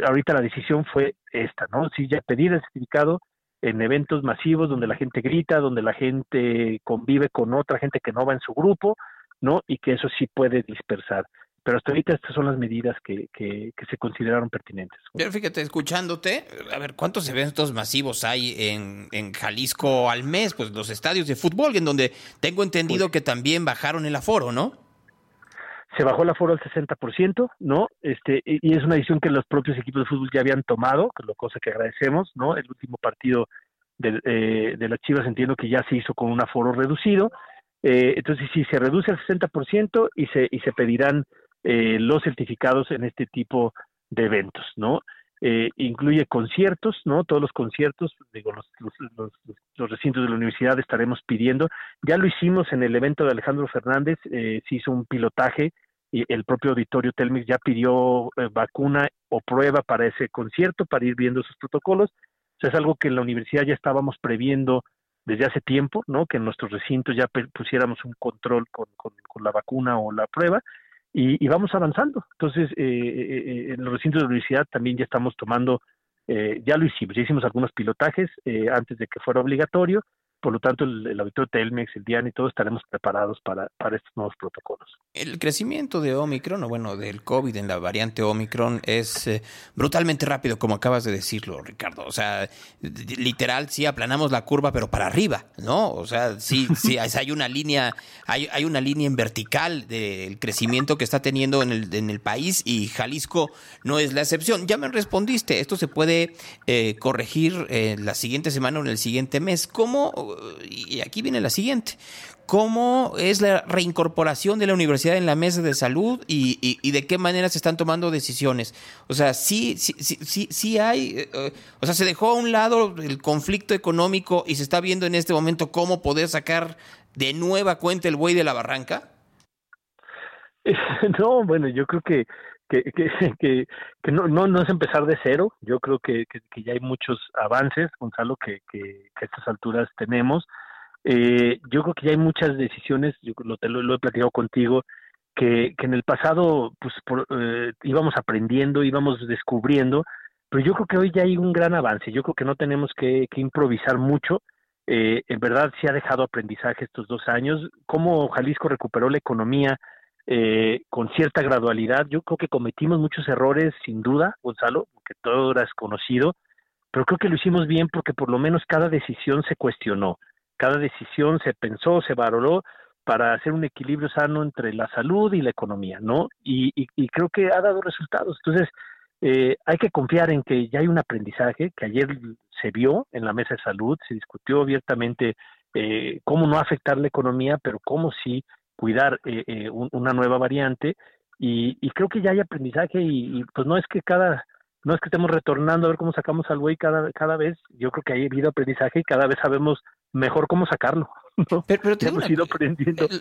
ahorita la decisión fue esta, ¿no? Sí, ya pedir el certificado en eventos masivos donde la gente grita, donde la gente convive con otra gente que no va en su grupo, ¿no? Y que eso sí puede dispersar. Pero hasta ahorita estas son las medidas que, que, se consideraron pertinentes. Pero fíjate, escuchándote, a ver, ¿cuántos eventos masivos hay en, en Jalisco al mes? Pues los estadios de fútbol, en donde tengo entendido pues que también bajaron el aforo, ¿no? Se bajó el aforo al 60%, ¿no? Este, y es una decisión que los propios equipos de fútbol ya habían tomado, que lo cosa que agradecemos, ¿no? El último partido de, eh, de las Chivas entiendo que ya se hizo con un aforo reducido. Eh, entonces, si se reduce al 60% y se, y se pedirán eh, los certificados en este tipo de eventos, ¿no? Eh, incluye conciertos, ¿no? Todos los conciertos, digo, los, los, los, recintos de la universidad estaremos pidiendo. Ya lo hicimos en el evento de Alejandro Fernández, eh, se hizo un pilotaje y el propio auditorio Telmex ya pidió eh, vacuna o prueba para ese concierto, para ir viendo sus protocolos. O sea, es algo que en la universidad ya estábamos previendo desde hace tiempo, ¿no? Que en nuestros recintos ya pusiéramos un control con, con, la vacuna o la prueba y, vamos avanzando. Entonces, eh, eh, eh, en los recintos de la universidad también ya estamos tomando, ya lo hicimos, ya hicimos algunos pilotajes antes de que fuera obligatorio por lo tanto, el, el auditorio Telmex, el DIAN y todo estaremos preparados para, para estos nuevos protocolos. El crecimiento de Omicron, o bueno, del COVID en la variante Omicron es eh, brutalmente rápido, como acabas de decirlo, Ricardo. O sea, literal, sí aplanamos la curva, pero para arriba, ¿no? O sea, sí, sí, [laughs] hay una línea, hay, hay una línea en vertical del crecimiento que está teniendo en el, en el país y Jalisco no es la excepción. Ya me respondiste, esto se puede eh, corregir eh, la siguiente semana o en el siguiente mes. ¿Cómo y aquí viene la siguiente, ¿cómo es la reincorporación de la universidad en la mesa de salud y, de qué manera se están tomando decisiones? O sea, sí, sí, sí, sí, hay, eh, o sea, se dejó a un lado el conflicto económico y se está viendo en este momento cómo poder sacar de nueva cuenta el buey de la barranca. [laughs] No, bueno, yo creo que que, [laughs] que, que, no, no, no, es empezar de cero. Yo creo que, ya hay muchos avances, Gonzalo, que, a estas alturas tenemos. Eh, yo creo que ya hay muchas decisiones, yo lo, te lo, he platicado contigo, que, en el pasado pues eh, íbamos aprendiendo, íbamos descubriendo, pero yo creo que hoy ya hay un gran avance. Yo creo que no tenemos que, improvisar mucho. Eh, en verdad sí ha dejado aprendizaje estos dos años. Cómo Jalisco recuperó la economía, eh, con cierta gradualidad. Yo creo que cometimos muchos errores, sin duda, Gonzalo, porque todo era desconocido, pero creo que lo hicimos bien porque por lo menos cada decisión se cuestionó, cada decisión se pensó, se valoró para hacer un equilibrio sano entre la salud y la economía, ¿no? Y, creo que ha dado resultados. Entonces, eh, hay que confiar en que ya hay un aprendizaje que ayer se vio en la mesa de salud, se discutió abiertamente eh, cómo no afectar la economía, pero cómo sí cuidar eh, eh una nueva variante y, creo que ya hay aprendizaje y, pues no es que cada no es que estemos retornando a ver cómo sacamos al güey cada cada vez yo creo que hay habido aprendizaje y cada vez sabemos mejor cómo sacarlo Pero,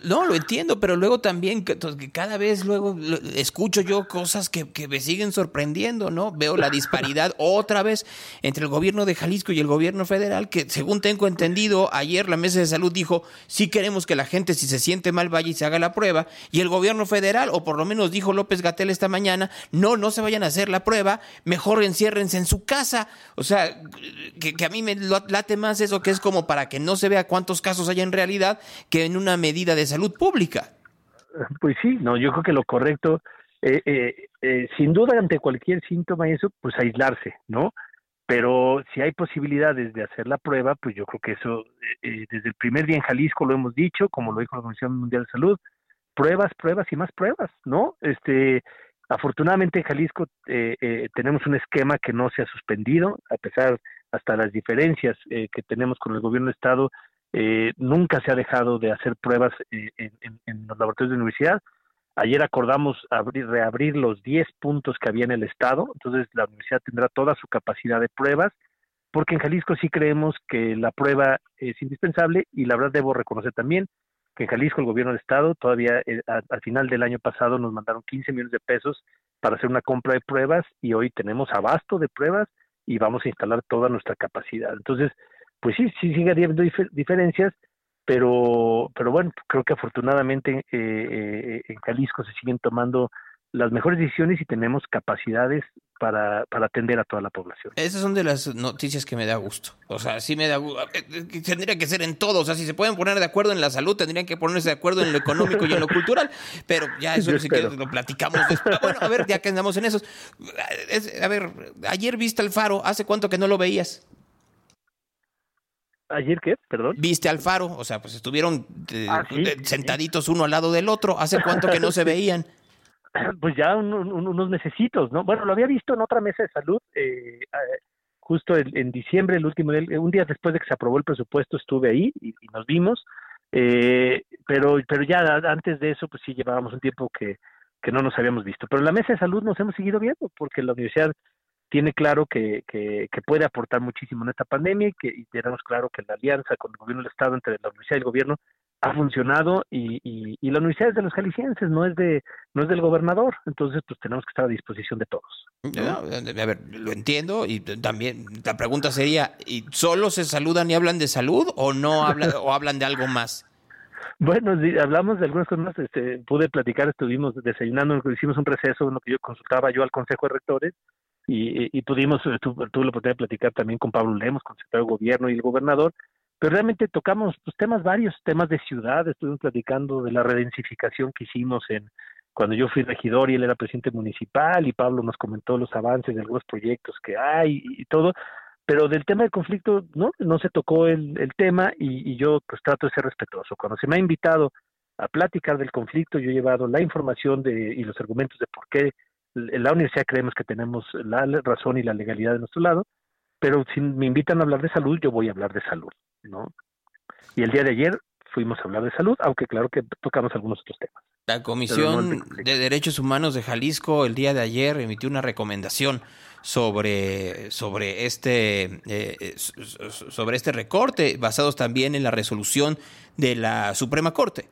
No, lo entiendo, pero luego también que, cada vez luego escucho yo cosas que, me siguen sorprendiendo, ¿no? Veo la disparidad [laughs] otra vez entre el gobierno de Jalisco y el gobierno federal, que según tengo entendido, ayer la mesa de salud dijo, sí queremos que la gente si se siente mal vaya y se haga la prueba, y el gobierno federal, o por lo menos dijo López Gatel esta mañana, no, no se vayan a hacer la prueba, mejor enciérrense en su casa. O sea, que, que a mí me late más eso que es como para que no se vea cuántos casos hay en realidad que en una medida de salud pública. Pues sí, no, yo creo que lo correcto, eh, eh, eh, sin duda ante cualquier síntoma y eso, pues aislarse, ¿no? Pero si hay posibilidades de hacer la prueba, pues yo creo que eso, desde el primer día en Jalisco lo hemos dicho, como lo dijo la Organización Mundial de Salud, pruebas, pruebas y más pruebas, ¿no? Este, afortunadamente en Jalisco tenemos un esquema que no se ha suspendido, a pesar hasta las diferencias que tenemos con el gobierno de Estado, eh, nunca se ha dejado de hacer pruebas en, los laboratorios de universidad. Ayer acordamos abrir, reabrir los 10 puntos que había en el estado, entonces la universidad tendrá toda su capacidad de pruebas, porque en Jalisco sí creemos que la prueba es indispensable y la verdad debo reconocer también que en Jalisco el gobierno del estado todavía eh, al final del año pasado nos mandaron 15 millones de pesos para hacer una compra de pruebas y hoy tenemos abasto de pruebas y vamos a instalar toda nuestra capacidad. Entonces, pues sí, sí sigue habiendo diferencias, pero, pero bueno, creo que afortunadamente eh, eh, en Jalisco se siguen tomando las mejores decisiones y tenemos capacidades para, para atender a toda la población. Esas son de las noticias que me da gusto. O sea, sí me da gusto. Eh, tendría que ser en todo. O sea, si se pueden poner de acuerdo en la salud, tendrían que ponerse de acuerdo en lo económico y en lo cultural. Pero ya eso [laughs] sí que lo platicamos después. Bueno, a ver, ya que andamos en esos. a ver, ayer viste el faro. ¿Hace cuánto que no lo veías? ¿Ayer qué? Perdón. ¿Viste al faro? O sea, pues estuvieron eh, ah, sentaditos uno al lado del otro. ¿Hace cuánto que no se veían? [laughs] [laughs] Pues ya unos necesitos, ¿no? Bueno, lo había visto en otra mesa de salud, eh, eh, justo en, diciembre, el último, un día después de que se aprobó el presupuesto, estuve ahí y, nos vimos. pero, pero ya antes de eso, pues sí llevábamos un tiempo que, que no nos habíamos visto. Pero en la mesa de salud nos hemos seguido viendo porque la universidad tiene claro que, que, puede aportar muchísimo en esta pandemia y que y tenemos claro que la alianza con el gobierno del Estado entre la universidad y el gobierno ha funcionado y, y, y, la universidad es de los jaliscienses, no es de no es del gobernador, entonces pues tenemos que estar a disposición de todos. a ver, lo entiendo y también la pregunta sería, ¿y solo se saludan y hablan de salud o no hablan o hablan de algo más? [laughs] Bueno, sí, hablamos de algunas cosas más, este, pude platicar, estuvimos desayunando, hicimos un receso en lo que yo consultaba yo al Consejo de Rectores y, pudimos, tuve, tuve la oportunidad de platicar también con Pablo Lemos, con el secretario de Gobierno y el gobernador, pero realmente tocamos pues, temas varios, temas de ciudad, estuvimos platicando de la redensificación que hicimos en cuando yo fui regidor y él era presidente municipal y Pablo nos comentó los avances de algunos proyectos que hay y todo, pero del tema del conflicto no, no se tocó el, tema y, y, yo pues trato de ser respetuoso. Cuando se me ha invitado a platicar del conflicto, yo he llevado la información de, y los argumentos de por qué la universidad creemos que tenemos la razón y la legalidad de nuestro lado, pero si me invitan a hablar de salud, yo voy a hablar de salud, ¿no? Y el día de ayer fuimos a hablar de salud, aunque claro que tocamos algunos otros temas. La Comisión de Derechos Humanos de Jalisco el día de ayer emitió una recomendación sobre, sobre, este, eh, sobre este recorte, basados también en la resolución de la Suprema Corte.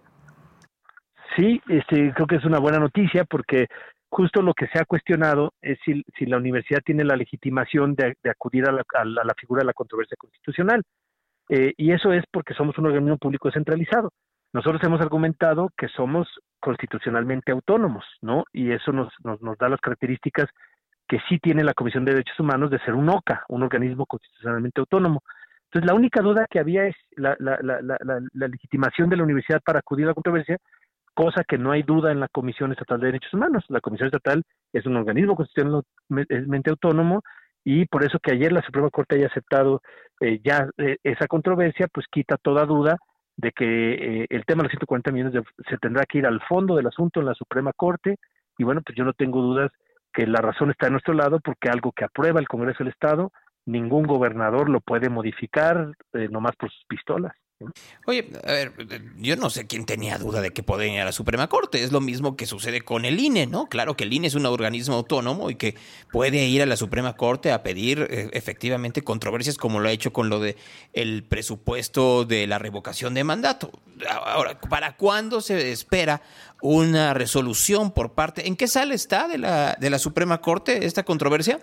Sí, este, creo que es una buena noticia porque justo lo que se ha cuestionado es si, la universidad tiene la legitimación de, acudir a la, a la, figura de la controversia constitucional. Eh, y eso es porque somos un organismo público descentralizado. Nosotros hemos argumentado que somos constitucionalmente autónomos, ¿no? Y eso nos, nos, da las características que sí tiene la Comisión de Derechos Humanos de ser un OCA, un organismo constitucionalmente autónomo. Entonces, la única duda que había es la, legitimación de la universidad para acudir a la controversia, cosa que no hay duda en la Comisión Estatal de Derechos Humanos. La Comisión Estatal es un organismo constitucionalmente autónomo y por eso que ayer la Suprema Corte haya aceptado eh, ya eh, esa controversia, pues quita toda duda de que eh, el tema de los 140 millones de, se tendrá que ir al fondo del asunto en la Suprema Corte y bueno, pues yo no tengo dudas que la razón está a nuestro lado porque algo que aprueba el Congreso del Estado, ningún gobernador lo puede modificar eh, nomás por sus pistolas. Oye, a ver, yo no sé quién tenía duda de que podía ir a la Suprema Corte. Es lo mismo que sucede con el INE, ¿no? Claro que el INE es un organismo autónomo y que puede ir a la Suprema Corte a pedir eh, efectivamente controversias como lo ha hecho con lo de el presupuesto de la revocación de mandato. Ahora, ¿para cuándo se espera una resolución por parte? ¿En qué sala está de la, de la Suprema Corte esta controversia?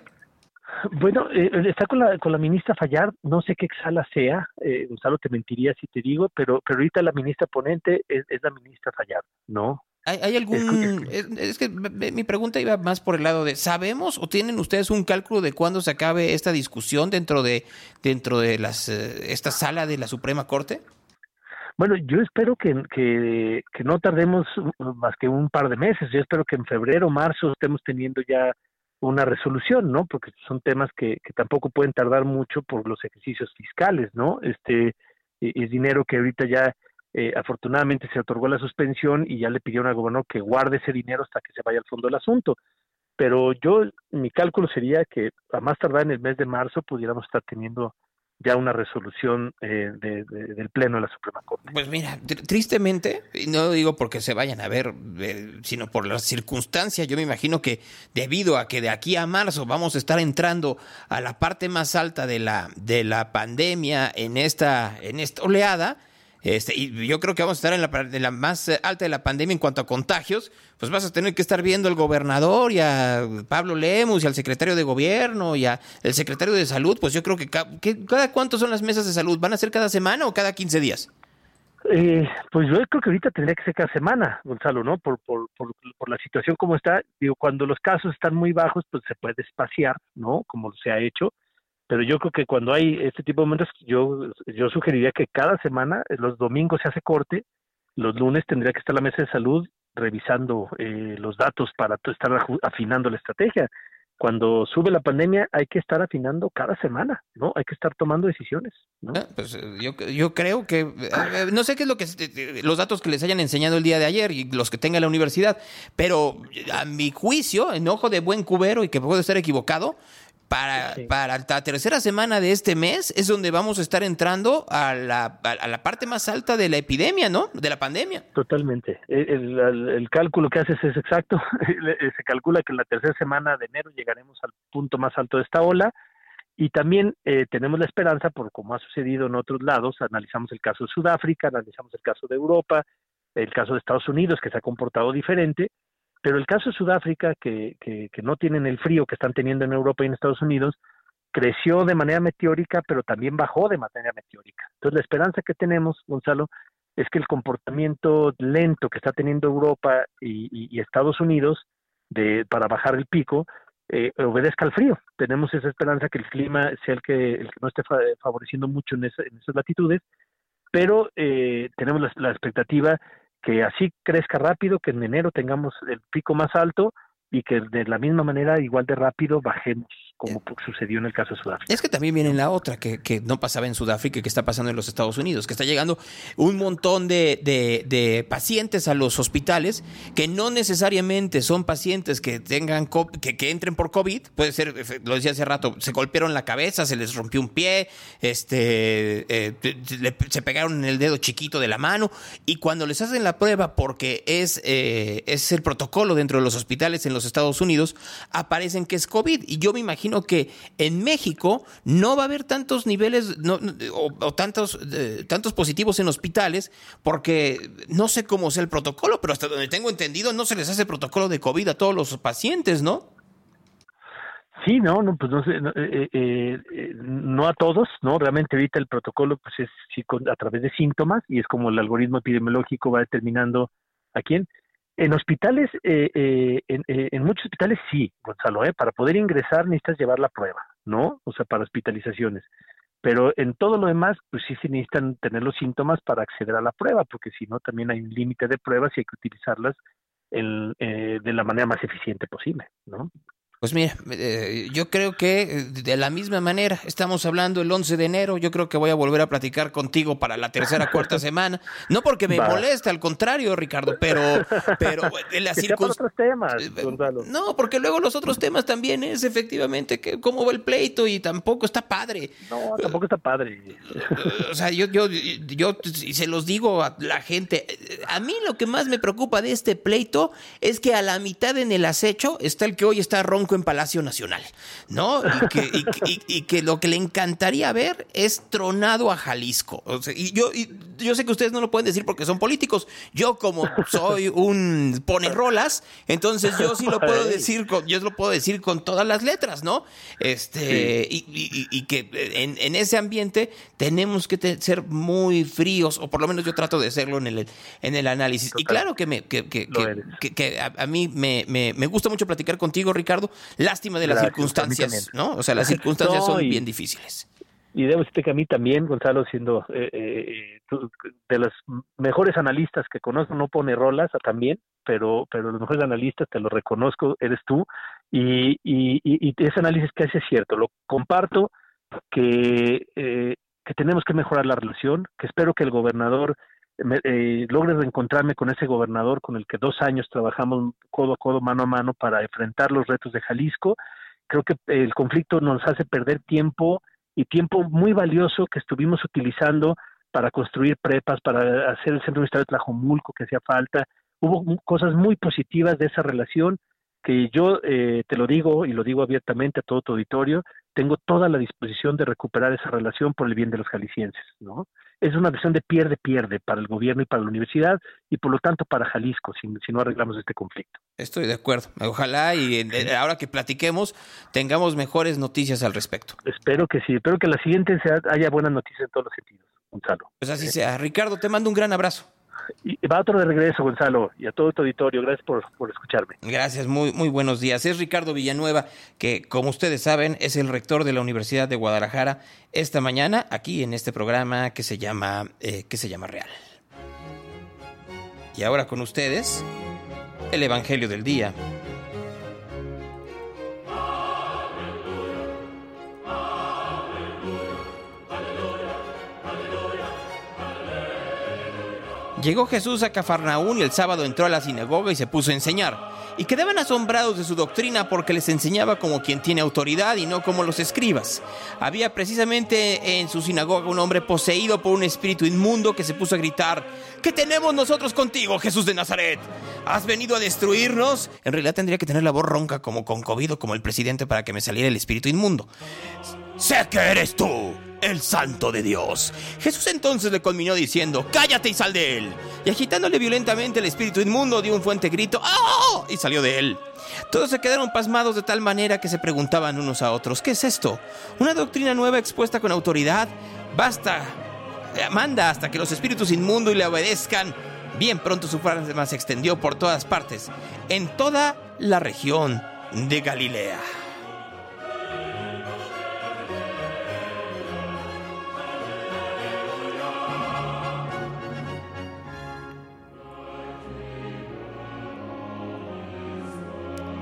Bueno, eh, está con la, con la ministra Fallar, no sé qué sala sea, eh, Gonzalo te mentiría si te digo, pero, pero ahorita la ministra ponente es, es la ministra Fallar, ¿no? ¿Hay, hay algún...? Es, es, que mi pregunta iba más por el lado de, ¿sabemos o tienen ustedes un cálculo de cuándo se acabe esta discusión dentro de, dentro de las, eh, esta sala de la Suprema Corte? Bueno, yo espero que, que, que no tardemos más que un par de meses, yo espero que en febrero, marzo estemos teniendo ya una resolución, ¿no? Porque son temas que, que tampoco pueden tardar mucho por los ejercicios fiscales, ¿no? Este es dinero que ahorita ya eh, afortunadamente se otorgó la suspensión y ya le pidieron al gobernador que guarde ese dinero hasta que se vaya al fondo del asunto. Pero yo, mi cálculo sería que a más tardar en el mes de marzo pudiéramos estar teniendo ya una resolución eh, de, de, del Pleno de la Suprema Corte. Pues mira, tristemente, y no digo porque se vayan a ver, eh, sino por las circunstancias, yo me imagino que debido a que de aquí a marzo vamos a estar entrando a la parte más alta de la, de la pandemia en esta, en esta oleada, este, y yo creo que vamos a estar en la, en la, más alta de la pandemia en cuanto a contagios, pues vas a tener que estar viendo al gobernador y a Pablo Lemus y al secretario de gobierno y al secretario de salud, pues yo creo que, cada cuánto son las mesas de salud, ¿van a ser cada semana o cada 15 días? Eh, pues yo creo que ahorita tendría que ser cada semana, Gonzalo, ¿no? Por, por, por la situación como está, digo, cuando los casos están muy bajos, pues se puede espaciar, ¿no? Como se ha hecho, pero yo creo que cuando hay este tipo de momentos, yo, yo sugeriría que cada semana, los domingos se hace corte, los lunes tendría que estar la mesa de salud revisando eh, los datos para estar afinando la estrategia. Cuando sube la pandemia hay que estar afinando cada semana, ¿no? Hay que estar tomando decisiones, ¿no? Ah, pues yo, yo creo que, eh, no sé qué es lo que, los datos que les hayan enseñado el día de ayer y los que tenga la universidad, pero a mi juicio, en ojo de buen cubero y que puedo estar equivocado, para, sí. para la tercera semana de este mes es donde vamos a estar entrando a la, a la parte más alta de la epidemia, ¿no? De la pandemia. Totalmente. El, el, el cálculo que haces es exacto. [laughs] Se calcula que en la tercera semana de enero llegaremos al punto más alto de esta ola Y también eh, tenemos la esperanza, por como ha sucedido en otros lados, analizamos el caso de Sudáfrica, analizamos el caso de Europa, el caso de Estados Unidos, que se ha comportado diferente, pero el caso de Sudáfrica, que, que, que no tienen el frío que están teniendo en Europa y en Estados Unidos, creció de manera meteórica, pero también bajó de manera meteórica. Entonces, la esperanza que tenemos, Gonzalo, es que el comportamiento lento que está teniendo Europa y, Estados Unidos de, para bajar el pico eh, obedezca al frío. Tenemos esa esperanza que el clima sea el que, el que no esté favoreciendo mucho en, esa, en esas latitudes, pero eh, tenemos la expectativa que así crezca rápido, que en enero tengamos el pico más alto y que de la misma manera, igual de rápido, bajemos como sucedió en el caso de Sudáfrica. Es que también viene la otra, que, que, no pasaba en Sudáfrica y que está pasando en los Estados Unidos, que está llegando un montón de, de, de pacientes a los hospitales que no necesariamente son pacientes que tengan que, que, entren por COVID, puede ser, lo decía hace rato, se golpearon la cabeza, se les rompió un pie, este, eh, le, se pegaron en el dedo chiquito de la mano, y cuando les hacen la prueba, porque es, eh, es el protocolo dentro de los hospitales en los Estados Unidos, aparecen que es COVID, y yo me imagino que en México no va a haber tantos niveles no, o, tantos, eh, tantos positivos en hospitales porque no sé cómo es el protocolo, pero hasta donde tengo entendido no se les hace protocolo de COVID a todos los pacientes, ¿no? Sí, no, no, pues no sé, no, eh, eh, no a todos, ¿no? Realmente ahorita el protocolo pues es a través de síntomas y es como el algoritmo epidemiológico va determinando a quién. En hospitales, eh, eh, en, eh, en, muchos hospitales sí, Gonzalo, ¿eh? para poder ingresar necesitas llevar la prueba, ¿no? O sea, para hospitalizaciones. Pero en todo lo demás, pues sí se necesitan tener los síntomas para acceder a la prueba, porque si no, también hay un límite de pruebas y hay que utilizarlas en, de la manera más eficiente posible, ¿no? Pues mira, eh, yo creo que eh, de la misma manera, estamos hablando el 11 de enero, yo creo que voy a volver a platicar contigo para la tercera, [laughs] cuarta semana. No porque me Va. moleste, al contrario, Ricardo, pero, pero de las circunstancias... No, porque luego los otros temas también es efectivamente que cómo va el pleito y tampoco está padre. No, tampoco está padre. O sea, yo, yo, yo se los digo a la gente, a mí lo que más me preocupa de este pleito es que a la mitad en el acecho está el que hoy está ronco en Palacio Nacional, ¿no? Y que, y, y, y que, lo que le encantaría ver es tronado a Jalisco. O sea, y yo, yo sé que ustedes no lo pueden decir porque son políticos. Yo, como soy un pone rolas, entonces yo sí lo puedo decir con, yo lo puedo decir con todas las letras, ¿no? Este, sí. y, que en, en, ese ambiente tenemos que te, ser muy fríos, o por lo menos yo trato de serlo en el, en el análisis. Total. Y claro que me, que, que, que, que a, a, mí me, me, me gusta mucho platicar contigo, Ricardo, Lástima de las Gracias, circunstancias, ¿no? O sea, las circunstancias [laughs] no, son y, bien difíciles. Y debo decirte que a mí también, Gonzalo, siendo eh, eh, de los mejores analistas que conozco, no pone rolas también, pero, pero los mejores analistas, te lo reconozco, eres tú. Y, y, y ese análisis que hace es cierto, lo comparto, que, eh, que tenemos que mejorar la relación, que espero que el gobernador me, eh, logre reencontrarme con ese gobernador con el que dos años trabajamos codo a codo, mano a mano para enfrentar los retos de Jalisco. Creo que el conflicto nos hace perder tiempo y tiempo muy valioso que estuvimos utilizando para construir prepas, para hacer el centro universitario de Tlajomulco que hacía falta. Hubo cosas muy positivas de esa relación que yo eh, te lo digo y lo digo abiertamente a todo tu auditorio, tengo toda la disposición de recuperar esa relación por el bien de los jaliscienses, ¿no? Es una relación de pierde-pierde para el gobierno y para la universidad y por lo tanto para Jalisco si, si no arreglamos este conflicto. Estoy de acuerdo. Ojalá y eh, ahora que platiquemos tengamos mejores noticias al respecto. Espero que sí, espero que la siguiente sea, haya buenas noticias en todos los sentidos, Gonzalo. Pues así sea. Ricardo, te mando un gran abrazo. Y va otro de regreso, Gonzalo, y a todo tu auditorio. Gracias por, por, escucharme. Gracias, muy, muy buenos días. Es Ricardo Villanueva, que como ustedes saben es el rector de la Universidad de Guadalajara, esta mañana aquí en este programa que se llama, eh, que se llama Real. Y ahora con ustedes, el Evangelio del Día. Llegó Jesús a Cafarnaún y el sábado entró a la sinagoga y se puso a enseñar. Y quedaban asombrados de su doctrina porque les enseñaba como quien tiene autoridad y no como los escribas. Había precisamente en su sinagoga un hombre poseído por un espíritu inmundo que se puso a gritar, ¿qué tenemos nosotros contigo, Jesús de Nazaret? ¿Has venido a destruirnos? En realidad tendría que tener la voz ronca como con COVID como el presidente para que me saliera el espíritu inmundo. Sé que eres tú, el santo de Dios. Jesús entonces le conminó diciendo, cállate y sal de él. Y agitándole violentamente el espíritu inmundo dio un fuerte grito, ¡ah! y salió de él. Todos se quedaron pasmados de tal manera que se preguntaban unos a otros, ¿qué es esto? ¿Una doctrina nueva expuesta con autoridad? Basta, manda hasta que los espíritus inmundos le obedezcan. Bien pronto su fama se extendió por todas partes, en toda la región de Galilea.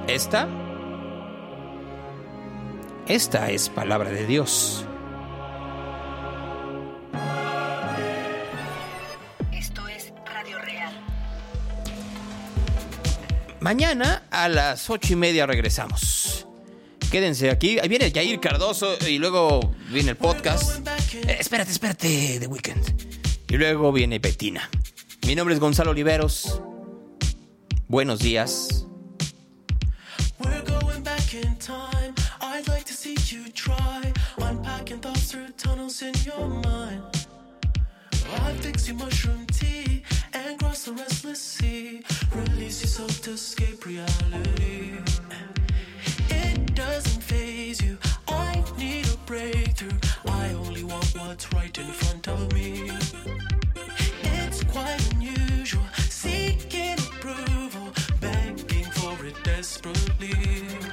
Esta, esta es palabra de Dios. Esto es Radio Real. Mañana a las ocho y media regresamos. Quédense aquí. Ahí viene Jair Cardoso y luego viene el podcast. Eh, espérate, espérate, The Weekend. Y luego viene Bettina. Mi nombre es Gonzalo Oliveros. Buenos días. Time. I'd like to see you try unpacking thoughts through tunnels in your mind. I'd fix you mushroom tea and cross the restless sea. Release yourself to escape reality. It doesn't phase you. I need a breakthrough. I only want what's right in front of me. It's quite unusual, seeking approval, begging for it desperately.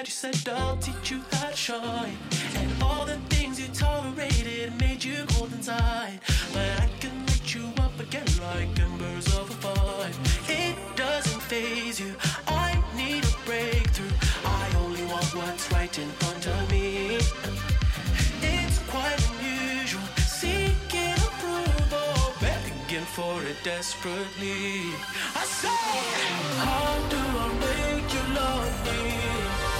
Your daddy said. I'll teach you how to shine. And all the things you tolerated made you cold inside. But I can light you up again like embers of a fire. It doesn't phase you. I need a breakthrough. I only want what's right in front of me. It's quite unusual, seeking approval, begging for it desperately. I say, How do I make you love me?